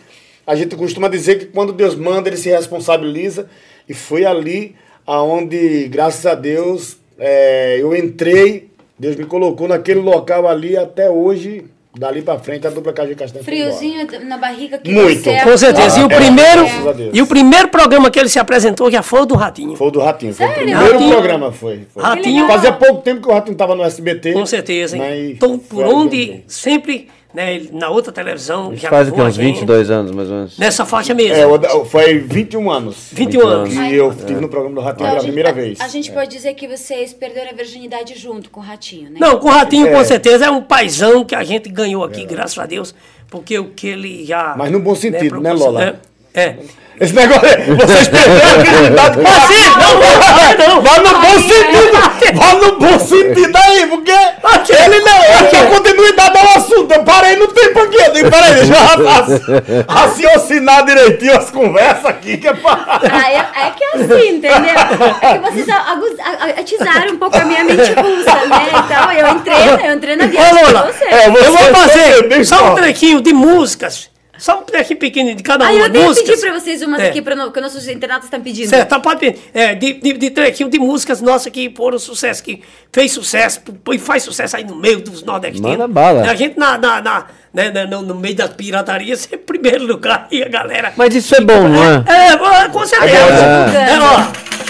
a gente costuma dizer que quando Deus manda, ele se responsabiliza. E foi ali aonde, graças a Deus, é, eu entrei, Deus me colocou naquele local ali até hoje, dali pra frente, a dupla Caju Castanha. foi embora. Friozinho na barriga que Muito. você Com certeza. E o É, primeiro, Deus. e o primeiro programa que ele se apresentou já foi o do Ratinho. Foi o do Ratinho. Foi o Sério? primeiro Ratinho? programa, foi. foi. Ratinho. Fazia pouco tempo que o Ratinho tava no SBT. Com certeza, hein? Então, por onde sempre, né, na outra televisão, já Faz o que, uns gente. 22 anos, mais ou menos. Nessa faixa mesmo. É, foi 21 anos. 21 anos. Que eu estive no programa do Ratinho Então, pela primeira a- vez. A gente pode dizer que vocês perderam a virgindade junto com o Ratinho, né? Não, com o Ratinho, É. com certeza, é um paizão que a gente ganhou aqui, graças a Deus, porque o que ele já... Mas no bom sentido, né, proporciona- Lola? É. é. Esse negócio é. Vocês perderam a virgindade com o Mas sim, Ratinho. não, não, não. Vai no bom sentido! Vai no bom sentido aí, porque ele não. É que a continuidade ao assunto. Eu parei no tempo aqui. Eu digo, peraí, deixa eu raci- raciocinar direitinho as conversas aqui, que é pra. Ah, é, é que é assim, entendeu? É que vocês atizaram um pouco a minha mente russa, né? Então eu entrei, eu entrei na viagem Ô, você. é, você- Eu vou fazer só um trequinho de músicas, só um trequinho pequeno de cada Aí uma eu até músicas. pedi pra vocês umas É. aqui, pra no, que nossos internautas estão pedindo. Certo, então pode pedir. É, de, de, de trequinho de músicas nossas que foram sucesso, que fez sucesso e faz sucesso aí no meio dos nordestinos. Manda bala. A gente na, na, na- né, né, no, no meio da pirataria, sempre em primeiro lugar e a galera. Mas isso é bom, não é? É, com certeza. É. É, ó.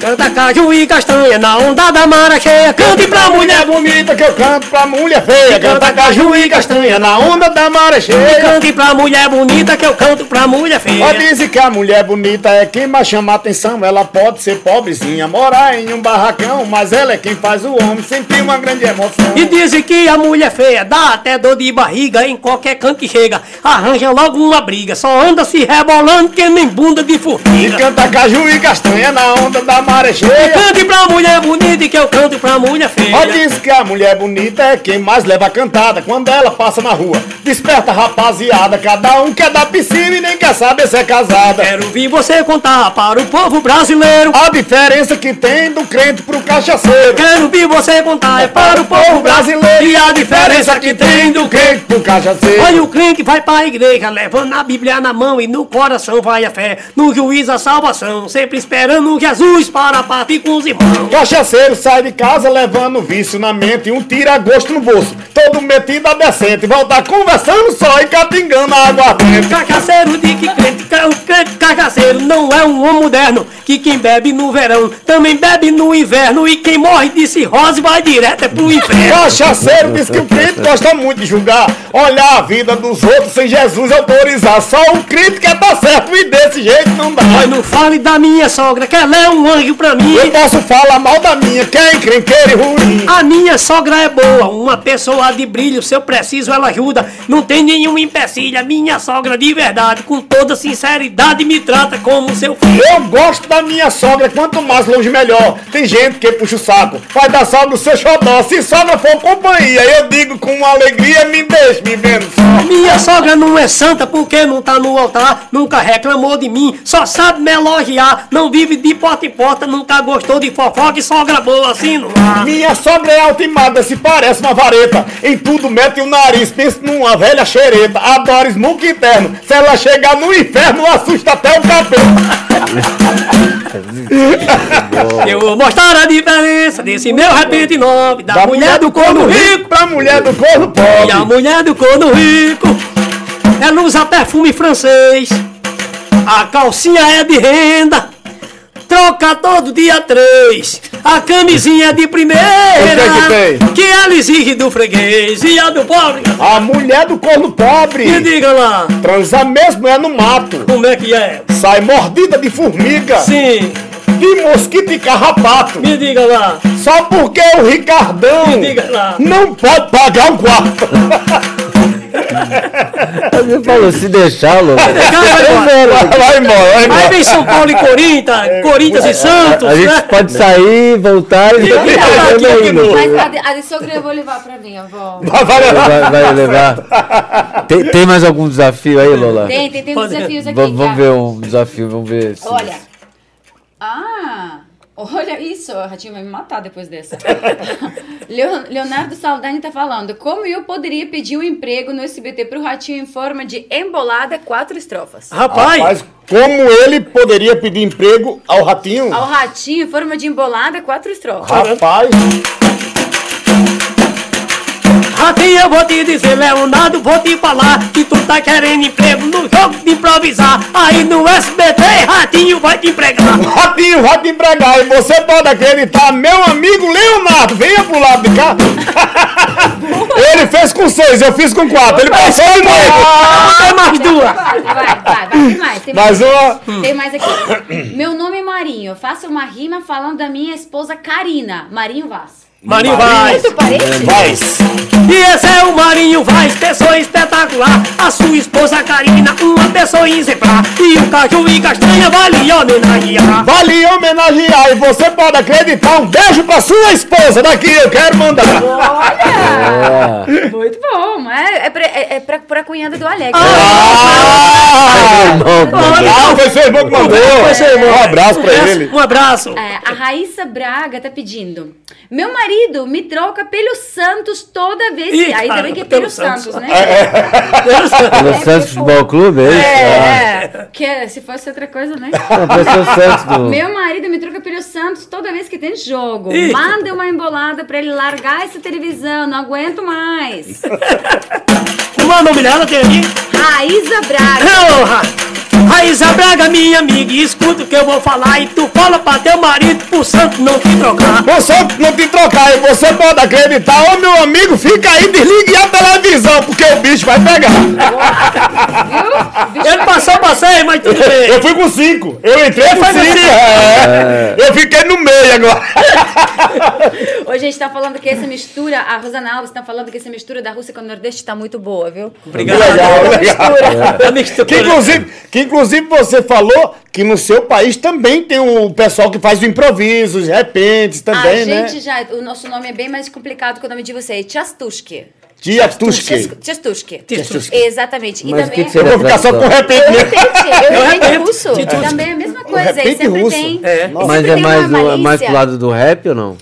Canta caju e castanha na onda da mara cheia. Cante pra mulher bonita que eu canto pra mulher feia. Canta caju e castanha na onda da maré cheia. Cante pra mulher bonita que eu canto pra mulher feia. Ó, dizem que a mulher bonita é quem mais chama atenção. Ela pode ser pobrezinha, morar em um barracão, mas ela é quem faz o homem sentir uma grande emoção. E dizem que a mulher feia dá até dor de barriga em qualquer canto que chega. Arranja logo uma briga, só anda se rebolando que nem bunda de E formiga. canta caju e castanha na onda da maré cheia. Cante pra mulher bonita e que eu canto pra mulher feia. Ó, diz que a mulher bonita é quem mais leva a cantada quando ela passa na rua. Desperta rapaziada, cada um quer da piscina e nem quer saber se é casada. Quero ouvir você contar para o povo brasileiro. A diferença que tem do crente pro cachaceiro. Quero ouvir você contar é para o povo brasileiro. E a diferença que tem do crente. crente pro cachaceiro. Olha o crente vai pra igreja, levando a Bíblia na mão e no coração vai a fé. No juiz a salvação, sempre esperando Jesus para partir com os irmãos. Cachaceiro sai de casa levando vício na mente e um tira-gosto no bolso. Todo metido a decente, volta conversando só e catingando a aguardente. Cachaceiro de que crente, ca- o crente cachaceiro não é um homem moderno. Que quem bebe no verão também bebe no inverno. E quem morre de cirrose vai direto é pro inferno. Cachaceiro diz que o crente gosta muito de julgar, olhar a vida dos outros sem Jesus autorizar. Só o crente quer dar certo e desse jeito não dá. Mas não fale da minha sogra, que ela é um anjo pra mim. Eu posso falar mal da minha, quem crenqueira e ruim. A minha sogra é boa, uma pessoa de brilho, se eu preciso ela ajuda. Não tem nenhum empecilho, a minha sogra de verdade, com toda sinceridade me trata como seu filho. Eu gosto da minha sogra, quanto mais longe melhor. Tem gente que puxa o saco, faz da sogra o seu xodó. Se sogra for companhia, eu digo com alegria, me deixe me vendo só. Minha sogra não é santa porque não tá no altar, nunca reclamou de mim, só sabe me elogiar, não vive de porta em porta, nunca gostou de fofoca e sogra boa assim ar. Minha sogra é altimada, se parece uma vareta. Em tudo mete o nariz, pensa numa velha xereta. Adora esmuco interno. Se ela chegar no inferno, assusta até o cabelo. Eu vou mostrar a diferença desse meu repente nome, da, mulher do corno rico pra mulher do corno e a pobre. mulher do corno rico. Ela usa perfume francês, a calcinha é de renda. Troca todo dia três. A camisinha é de primeira. O que é que tem? que ela exige do freguês e a do pobre. A mulher do corno Me pobre. diga lá, Transar mesmo é no mato. como é que é? Sai mordida de formiga, Sim, de mosquito e carrapato. me diga lá, Só porque o Ricardão me diga lá. não pode pagar um quarto. Você falou, se deixar, louco. Vai embora. Vai, vai embora, vai Aí embora. vem São Paulo e Corinthians, Corinthians e Santos, A gente né? pode sair, voltar e aqui, aqui no- Mas a a de sogra eu vou levar pra mim, avó. Vai, vai levar. vai, vai levar. Tem, tem mais algum desafio aí, Lola? Tem, tem, tem desafios aqui. Vamos, vamos tá? ver um desafio, vamos ver. Olha. Ah, olha isso. O Ratinho vai me matar depois dessa. Leo- Leonardo Saldanha tá falando. Como eu poderia pedir um emprego no SBT pro Ratinho em forma de embolada quatro estrofas? Rapaz, Mas como ele poderia pedir emprego ao ratinho? Ao Ratinho em forma de embolada, quatro estrofas. Rapaz, Ratinho, eu vou te dizer, Leonardo, vou te falar que tu tá querendo emprego no jogo de improvisar. Aí no SBT, Ratinho vai te empregar. ratinho vai te empregar e você pode acreditar, meu amigo Leonardo, venha pro lado de cá. ele fez com seis, eu fiz com quatro. Ele passou. Ah, mais duas. Vai, vai, vai, tem mais. Tem Mais uma. Tem mais aqui. Meu nome é Marinho. Eu faço uma rima falando da minha esposa Karina. Marinho Vaz. Marinho Vaz. Vai. E esse é o Marinho Vaz, pessoa espetacular. A sua esposa Karina, uma pessoa exemplar. E o Caju e Castanha vale homenagear. Vale homenagear e você pode acreditar. Um beijo pra sua esposa daqui, eu quero mandar. Olha! É. Muito bom. É, é, pra, é, é pra, pra cunhada do Alex. Ah, Irmão, ah, foi seu irmão que mandou. Foi seu irmão. Um abraço pra ele. Um abraço. É, a Raíssa Braga tá pedindo. Meu marido me troca pelo Santos toda vez que. Ih, Aí também que é pelo pelo Santos, Santos. né? Pelo É, Santos tipo- Futebol Clube, é isso? É, é. Que é, se fosse outra coisa, né? Não, Santos do... Meu marido me troca pelo Santos toda vez que tem jogo. Ih. Manda uma embolada pra ele largar essa televisão. Não aguento mais. Como é o nome dela, tem aqui? Raíza Braga. Porra! Raíza Braga, minha amiga, escuta o que eu vou falar. E tu fala pra teu marido pro santo não te trocar. Você não te trocar e você pode acreditar. Ô meu amigo, fica aí, desligue a televisão, porque o bicho vai pegar. Viu? Ele passou pra seis, mas tudo bem. Eu fui com cinco. Eu entrei com cinco. cinco. É. Eu fiquei no meio agora. Hoje a gente tá falando que essa mistura, a Rosana Alves tá falando que essa mistura da Rússia com o Nordeste tá muito boa, viu? Obrigado. Legal, legal. A mistura. Que inclusive, que inclusive você falou que no seu país também tem o pessoal que faz o improviso, os repentes também, a né? gente já, o nosso nome é bem mais complicado que o nome de você, Tchastushki. Tchastushki. Tchastushki. Exatamente. E Mas também que Eu vou ficar só com repente Eu repente, eu repente repente. russo. Também é a mesma coisa, e repente sempre russo. tem. É. Mas é mais, do, mais pro lado do rap ou não?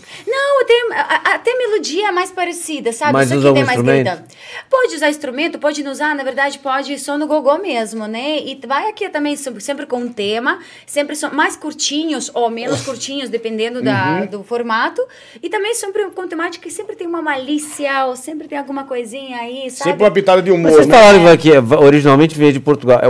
Não, tem, a- a- até a melodia é mais parecida, sabe? Mas Só usa algum tem mais grita. Pode usar instrumento, pode não usar, na verdade, pode só no gogó mesmo, né? E vai aqui também sempre com um tema, sempre são mais curtinhos ou menos curtinhos, dependendo da, Uhum. do formato. E também sempre com temática que sempre tem uma malícia, ou sempre tem alguma coisinha aí, sabe? Sempre uma pitada de humor, Vocês né? falaram que é- originalmente veio de Portugal. É,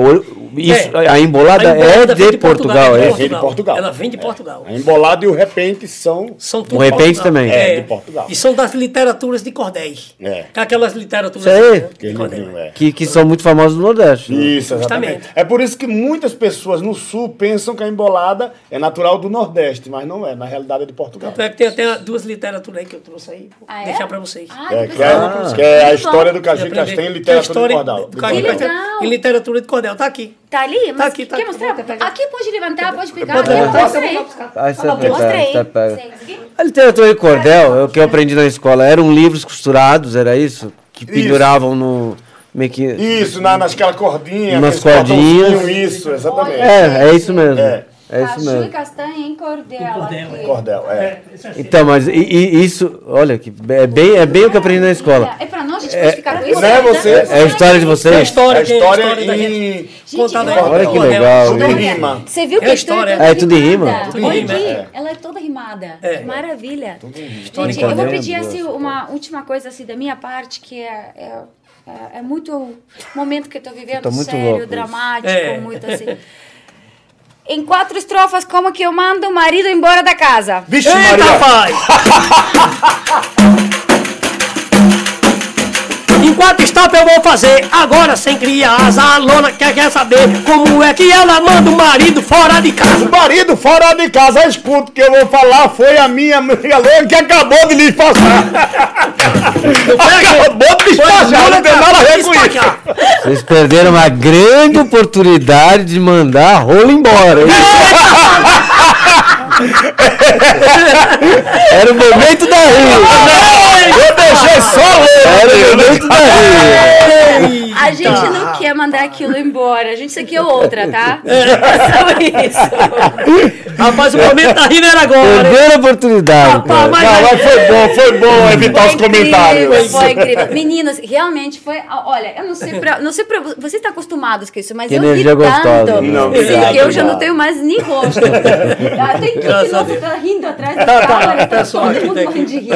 isso, É. A embolada, embolada é vem de Portugal, é é de isso? Vem de Portugal. Ela vem de Portugal. A embolada e o repente são. São tudo O repente Portugal. Também. É, de Portugal. E são das literaturas de cordéis. É. Aquelas literaturas aí. de Aquele cordéis. é. Que, que são muito famosos no Nordeste. né? Isso, exatamente. Justamente. É por isso que muitas pessoas no sul pensam que a embolada é natural do Nordeste, mas não é, na realidade é de Portugal. Tanto é que tem até duas literaturas aí que eu trouxe aí. Vou Ah, é? deixar pra vocês. Ah, É, que é, vou- que é a história do Caju Aprender. Castanho em Que é a literatura de cordel. do de. Castanho Em literatura de cordel. Tá aqui. Tá ali? Mas aqui, tá quer aqui. mostrar? Aqui pode levantar, pode pegar. Pode aqui, levantar. você Ó, pega, mostra aí. você pega. Aqui. A literatura de cordel, é o que eu aprendi na escola, eram livros costurados, era isso? Que penduravam no, meio que. Isso, na, naquela cordinha. Umas aqueles cordinhas. Isso, exatamente. É, é isso mesmo. É. É isso Caju e mesmo. castanha em cordel. cordel, aqui. Cordel, é. Então, mas e, e isso, olha, que é bem, é bem o que eu aprendi na escola. É pra nós, a gente pode ficar com isso. né, você- É a história de É a vocês. história, A que é a história história da gente. em... Gente, Contada olha- que legal. Tudo em rima. Você viu que É a história história. é É, tudo em rima? em Olha rima, aqui, é. ela é toda rimada. É. Que maravilha. Gente, rima. eu vou pedir assim, uma última coisa assim da minha parte, que é, é, é, é muito o momento que eu tô vivendo, Tô muito sério, dramático, É. muito assim. Em quatro estrofas, como que eu mando o marido embora da casa? Vixe, Eita, Maria. pai! Enquanto stop eu vou fazer, agora sem criar asa, a lona quer, quer saber como é que ela manda o marido fora de casa. O marido fora de casa, escuta o que eu vou falar, foi a minha amiga Lona que acabou de lhe passar. acabou de despachar, não tem nada a ver com isso. Vocês perderam uma grande oportunidade de mandar a rola embora. Era o momento da rima. Eu deixei só ler. Era o momento da rima. A gente não quer mandar aquilo embora, a gente só quer outra, tá? É só isso. Rapaz, o momento da rima era agora. Perderam a oportunidade. Rapaz, mas- Não, mas foi bom, foi bom evitar os incrível, comentários. Foi incrível. Meninos, realmente foi. Olha, eu não sei pra. Não sei pra você está acostumados com isso, mas Que eu tanto. gostosa. Não, obrigado, que eu já não tenho mais nem rosto. Ah, Tem que Graças a novo Deus. tá rindo atrás da Tá, tá, câmera, tá pessoal todo mundo morrendo de rir.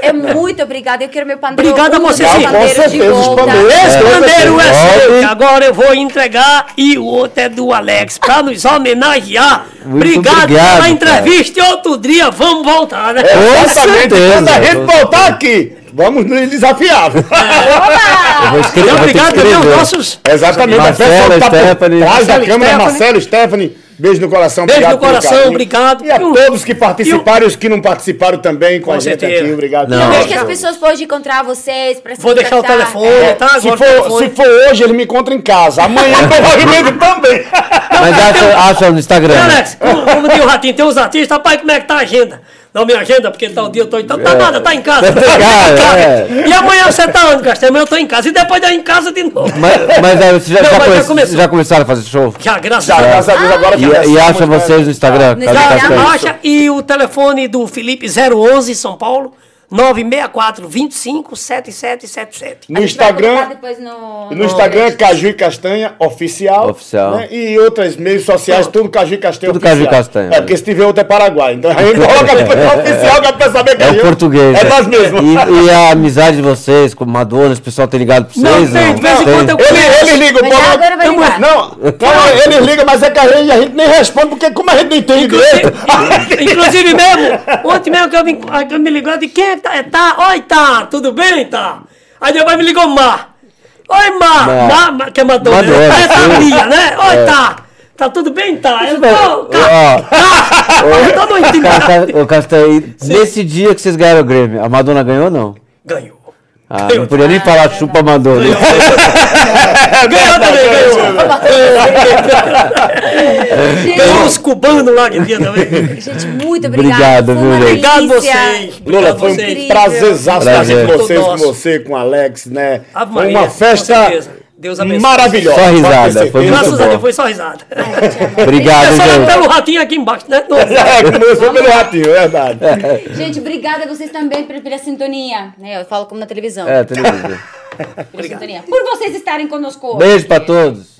É muito obrigada. Eu quero meu pandeiro. Obrigada a um você, meu sim. Com pandeiro de certeza, os volta. pandeiros. Esse É. é seu, agora eu vou entregar e o outro é do Alex, pra nos homenagear. Muito obrigado, obrigado, pela entrevista e outro dia vamos voltar, né? Exatamente, quando a gente voltar aqui, vamos nos desafiar. Escrever, E obrigado também aos nossos. Exatamente, a Marcela, pessoa que tá por Stephanie. trás da câmera, Stephanie. Marcelo, Stephanie, beijo no coração. Beijo obrigado no pelo coração, obrigado. E a o- todos que participaram e os que não participaram também com, Com a gente certeza. aqui, obrigado. Não. Onde Não. que as pessoas podem encontrar vocês? Pra se Vou deixar o telefone, É. tá? Se for, telefone. se for hoje, ele me encontra em casa. Amanhã, provavelmente, também. Mas acha, acha no Instagram. Alex, como, como diz o Ratinho, tem uns artistas, rapaz, como é que tá a agenda? Não, minha agenda, porque o dia eu tô. Então tá nada, tá em casa. Tá em casa, é. E amanhã você tá onde, Castelo? Amanhã eu tô em casa. E depois daí em casa de novo. Mas, mas aí, vocês já, Não, já, mas já come- começou. já começaram a fazer show? Já, graças Já, a Deus. graças a Deus, agora E, e começamos, acha vocês no Instagram? Instagram, Castanho? Acha, e o telefone do Felipe 011 São Paulo 964 25 7777. No Instagram, depois no, no Instagram é Caju e Castanha Oficial. Oficial. né? E outras meios sociais, tudo Caju e Castanha Tudo Oficial. Caju e Castanha. É, porque se tiver outro é Paraguai. Então a gente coloca oficial que é pra saber que É gente- português. É né? nós mesmos. E, e a amizade de vocês com Madonna, o pessoal tem ligado pra Não, vocês? tem, de vez em quando eu Ele, eles ligam, Mas vai ligar. Não, não, eles ligam, mas é que a gente, a gente nem responde, porque como a gente não entende direito. Inclusive mesmo, ontem mesmo que eu me, que eu me ligou, disse, quem é tá? É, tá, oi, tá, tudo bem, tá? Aí depois me ligou Mar. Oi, Mar, Mar. Mar, Mar que é Madonna, Madonna? É, tá, né? Oi, tá. Tá tudo bem, tá? Eu, tô, tá, tá. Casta- Ô, Castanho, nesse dia que vocês ganharam o Grêmio, a Madonna ganhou ou não? Ganhou. Ah, não podia nem falar chupa Madonna. Ganhou também, ganhou. Ganhou os cubanos lá que dia também. Gente, muito. Obrigado, Foi viu, gente? Obrigado vocês. Lula, Obrigado foi um prazerzaço estar aqui Prazer. com vocês, com você, com o Alex, né? Foi uma com festa certeza. Deus abençoe. maravilhosa. Só risada, foi Graças a. Deus foi só risada. Obrigado, Começou gente. pelo ratinho aqui embaixo, né? Não. É, começou pelo ratinho, é verdade. Gente, obrigada a vocês também pela, sintonia. Né? Eu falo como na televisão. É, televisão. Pela sintonia. Por vocês estarem conosco hoje. Beijo pra todos.